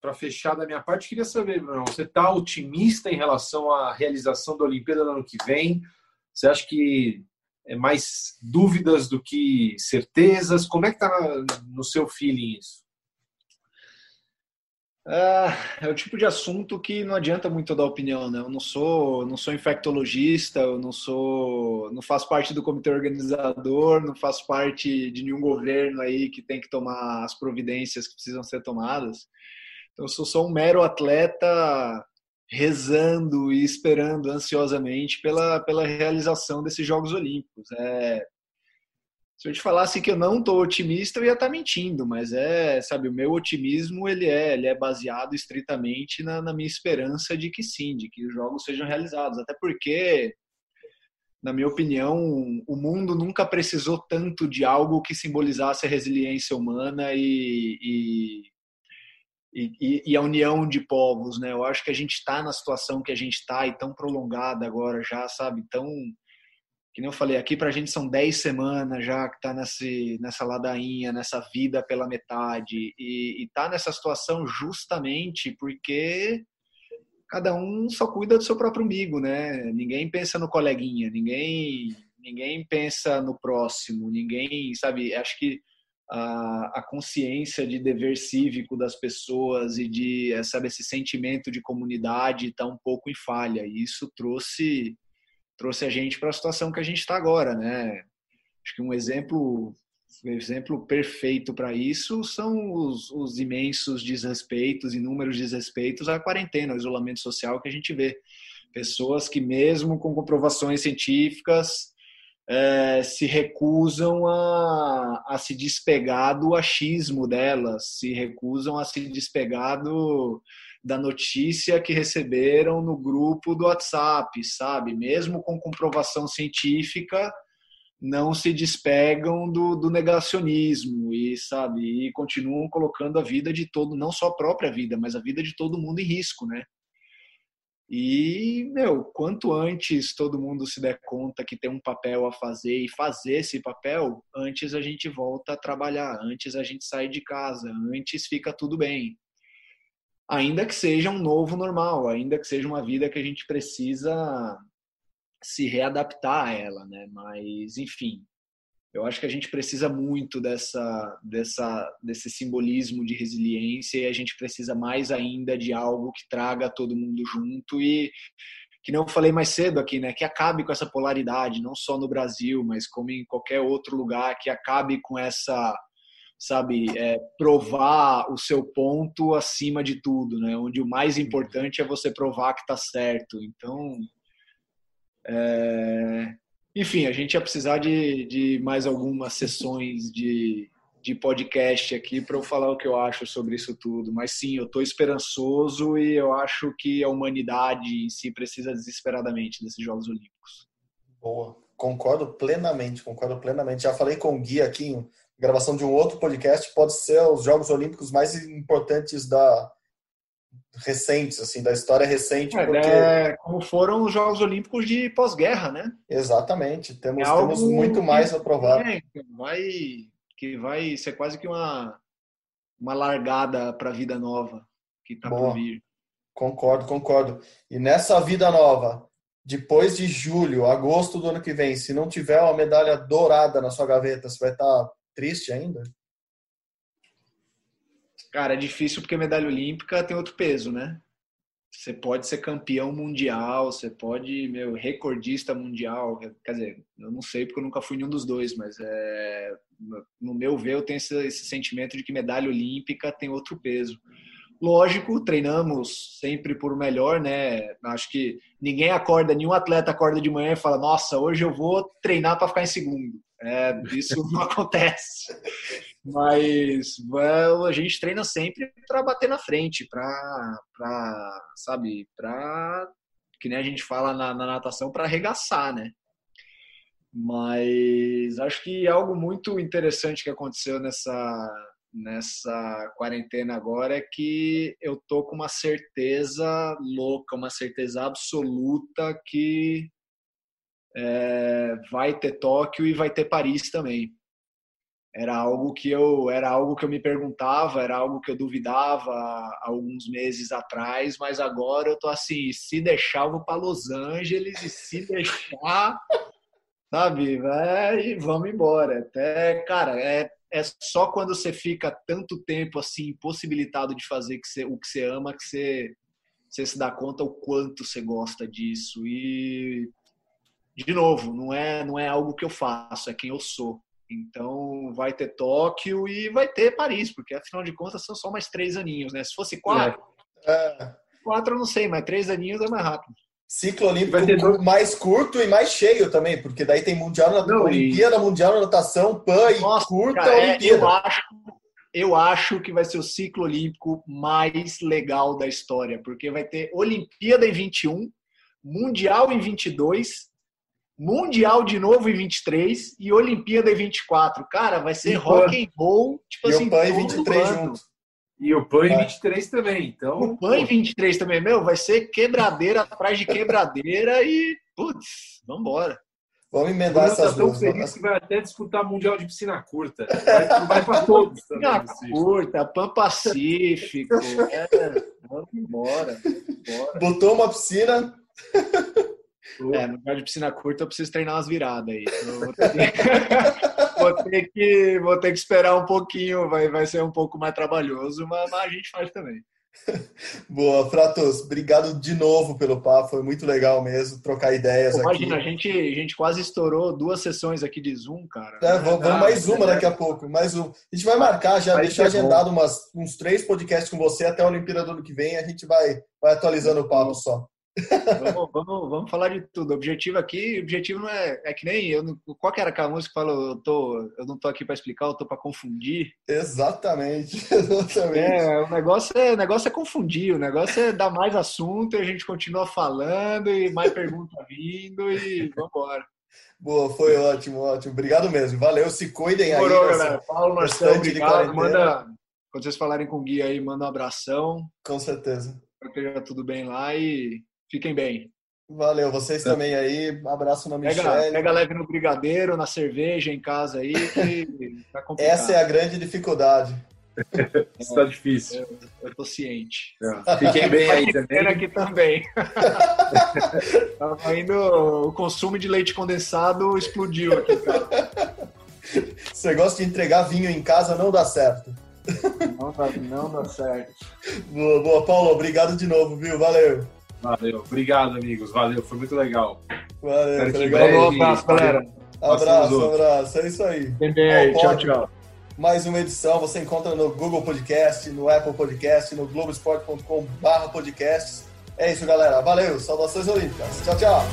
para fechar da minha parte, queria saber, Bruno, você está otimista em relação à realização da Olimpíada no ano que vem? Você acha que é mais dúvidas do que certezas? Como é que está no seu feeling isso? É, é o tipo de assunto que não adianta muito dar opinião, né? Eu não sou, não sou infectologista, eu não sou, não faço parte do comitê organizador, não faço parte de nenhum governo aí que tem que tomar as providências que precisam ser tomadas. Então, eu sou só um mero atleta rezando e esperando ansiosamente pela, pela realização desses Jogos Olímpicos. É, se eu te falasse que eu não estou otimista, eu ia estar tá mentindo, mas é, sabe, o meu otimismo ele é, ele é baseado estritamente na, na minha esperança de que sim, de que os jogos sejam realizados. Até porque, na minha opinião, o mundo nunca precisou tanto de algo que simbolizasse a resiliência humana e, e, e, e a união de povos, né? Eu acho que a gente está na situação que a gente está e tão prolongada agora já, sabe, tão que nem eu falei, aqui para a gente são 10 semanas já que está nessa ladainha, nessa vida pela metade, e está nessa situação justamente porque cada um só cuida do seu próprio umbigo, né? Ninguém pensa no coleguinha, ninguém, ninguém pensa no próximo, ninguém, sabe? Acho que a, a consciência de dever cívico das pessoas e de, sabe, esse sentimento de comunidade está um pouco em falha, e isso trouxe trouxe a gente para a situação que a gente está agora, né? Acho que um exemplo, um exemplo perfeito para isso são os, os, imensos desrespeitos, inúmeros desrespeitos à quarentena, ao isolamento social que a gente vê. Pessoas que, mesmo com comprovações científicas, é, se recusam a, a se despegar do achismo delas, se recusam a se despegar do, da notícia que receberam no grupo do WhatsApp, sabe? Mesmo com comprovação científica, não se despegam do, do, negacionismo e sabe e continuam colocando a vida de todo não só a própria vida mas a vida de todo mundo em risco né E, meu, quanto antes todo mundo se der conta que tem um papel a fazer e fazer esse papel, antes a gente volta a trabalhar, antes a gente sai de casa, antes fica tudo bem. Ainda que seja um novo normal, ainda que seja uma vida que a gente precisa se readaptar a ela, né? Mas, enfim, eu acho que a gente precisa muito dessa, dessa, desse simbolismo de resiliência e a gente precisa mais ainda de algo que traga todo mundo junto e que não falei mais cedo aqui, né, que acabe com essa polaridade, não só no Brasil, mas como em qualquer outro lugar, que acabe com essa, sabe, é, provar o seu ponto acima de tudo, né, onde o mais importante é você provar que está certo. Então, é, enfim, a gente ia precisar de, de mais algumas sessões de, de podcast aqui para eu falar o que eu acho sobre isso tudo. Mas sim, eu estou esperançoso e eu acho que a humanidade em si precisa desesperadamente desses Jogos Olímpicos. Boa, concordo plenamente, concordo plenamente. Já falei com o Gui aqui gravação de um outro podcast, pode ser os Jogos Olímpicos mais importantes da, recentes, assim, da história recente. É, porque... é, como foram os Jogos Olímpicos de pós-guerra, né? Exatamente. Temos, é temos muito mais a provar. É, vai, que vai ser quase que uma, uma largada para a vida nova que está por vir. Concordo, concordo. E nessa vida nova, depois de julho, agosto do ano que vem, se não tiver uma medalha dourada na sua gaveta, você vai estar tá triste ainda? Cara, é difícil porque medalha olímpica tem outro peso, né? Você pode ser campeão mundial, você pode, meu, recordista mundial. Quer dizer, eu não sei porque eu nunca fui nenhum dos dois, mas é, no meu ver, eu tenho esse, esse sentimento de que medalha olímpica tem outro peso. Lógico, treinamos sempre por melhor, né? Acho que ninguém acorda, nenhum atleta acorda de manhã e fala: Nossa, hoje eu vou treinar para ficar em segundo. É, isso (laughs) não acontece. Mas well, a gente treina sempre para bater na frente, para, sabe, para que nem a gente fala na, na natação, para arregaçar, né? Mas acho que algo muito interessante que aconteceu nessa nessa quarentena agora é que eu tô com uma certeza louca, uma certeza absoluta que é, vai ter Tóquio e vai ter Paris também era algo que eu era algo que eu me perguntava, era algo que eu duvidava há alguns meses atrás, mas agora eu tô assim, se deixar eu vou para Los Angeles e se (laughs) deixar, sabe, vai, vamos embora. Até, cara, é é só quando você fica tanto tempo assim impossibilitado de fazer que você, o que você ama que você, você se dá conta o quanto você gosta disso e de novo, não é não é algo que eu faço, é quem eu sou. Então vai ter Tóquio e vai ter Paris, porque afinal de contas são só mais três aninhos, né? Se fosse quatro, é. quatro eu não sei, mas três aninhos é mais rápido. Ciclo olímpico mais curto e mais cheio também, porque daí tem mundial na não, Olimpíada, e... mundial na natação, pan e Nossa, curta cara, é, Olimpíada. eu acho, eu acho que vai ser o ciclo olímpico mais legal da história, porque vai ter Olimpíada em 21, Mundial em 22 Mundial de novo em 23 e Olimpíada em 24. Cara, vai ser e rock and roll, tipo e assim, o PAN em 23 junto. E o PAN em 23 também, então... O PAN em 23 também, meu, vai ser quebradeira atrás de quebradeira e, putz, vambora. Vamos emendar tá essas duas. feliz que vai até disputar Mundial de Piscina Curta. Vai, vai para todos (laughs) também. Piscina curta, Pan Pacífico. (laughs) é, vamos embora, embora. Botou uma piscina... (laughs) É, no lugar de piscina curta eu preciso treinar umas viradas aí. Vou, ter que... (laughs) vou, ter que... vou ter que esperar um pouquinho, vai, vai ser um pouco mais trabalhoso, mas, mas a gente faz também. (laughs) Boa, Fratos, obrigado de novo pelo papo, foi muito legal mesmo trocar ideias Pô, imagina, aqui. A gente, a gente quase estourou duas sessões aqui de Zoom, cara. É, vamos, ah, mais uma daqui a pouco, mais um. A gente vai marcar já, deixar agendado umas, uns três podcasts com você até a Olimpíada do ano que vem, a gente vai, vai atualizando o papo só vamos, vamos, vamos, falar de tudo. O objetivo aqui, o objetivo não é, é que nem eu. Qual que era aquela música que fala, eu, tô, eu não tô aqui para explicar, eu tô para confundir? Exatamente, (laughs) exatamente. É, o negócio é, o negócio é confundir, o negócio é dar mais assunto e a gente continua falando e mais pergunta vindo e vamos embora. Boa, foi ótimo, ótimo. Obrigado mesmo. Valeu, se cuidem aí. Morou, galera. Paulo, Marcelo, obrigado. Manda, quando vocês falarem com o Gui aí, manda um abração. Com certeza. Espero que tudo bem lá e Fiquem bem. Valeu, vocês também aí. Abraço na Michelle. pega leve no brigadeiro, na cerveja, em casa aí, que (laughs) tá. Essa é a grande dificuldade. (laughs) Isso tá difícil. Eu tô ciente. Fiquem bem aí também. aqui também. (laughs) Tava indo, o consumo de leite condensado explodiu aqui, cara. Você gosta de entregar vinho em casa, não dá certo. Não dá, não dá certo. Boa, boa, Paulo. Obrigado de novo, viu? Valeu. Valeu. Obrigado, amigos. Valeu. Foi muito legal. Valeu, foi que legal. breve- Falou, abraço, galera. Abraço, abraço. É isso aí. Bem Tchau, tchau. Mais uma edição você encontra no Google Podcast, no Apple Podcast, no globesport.com/podcasts. É isso, galera. Valeu. Saudações olímpicas. Tchau, tchau.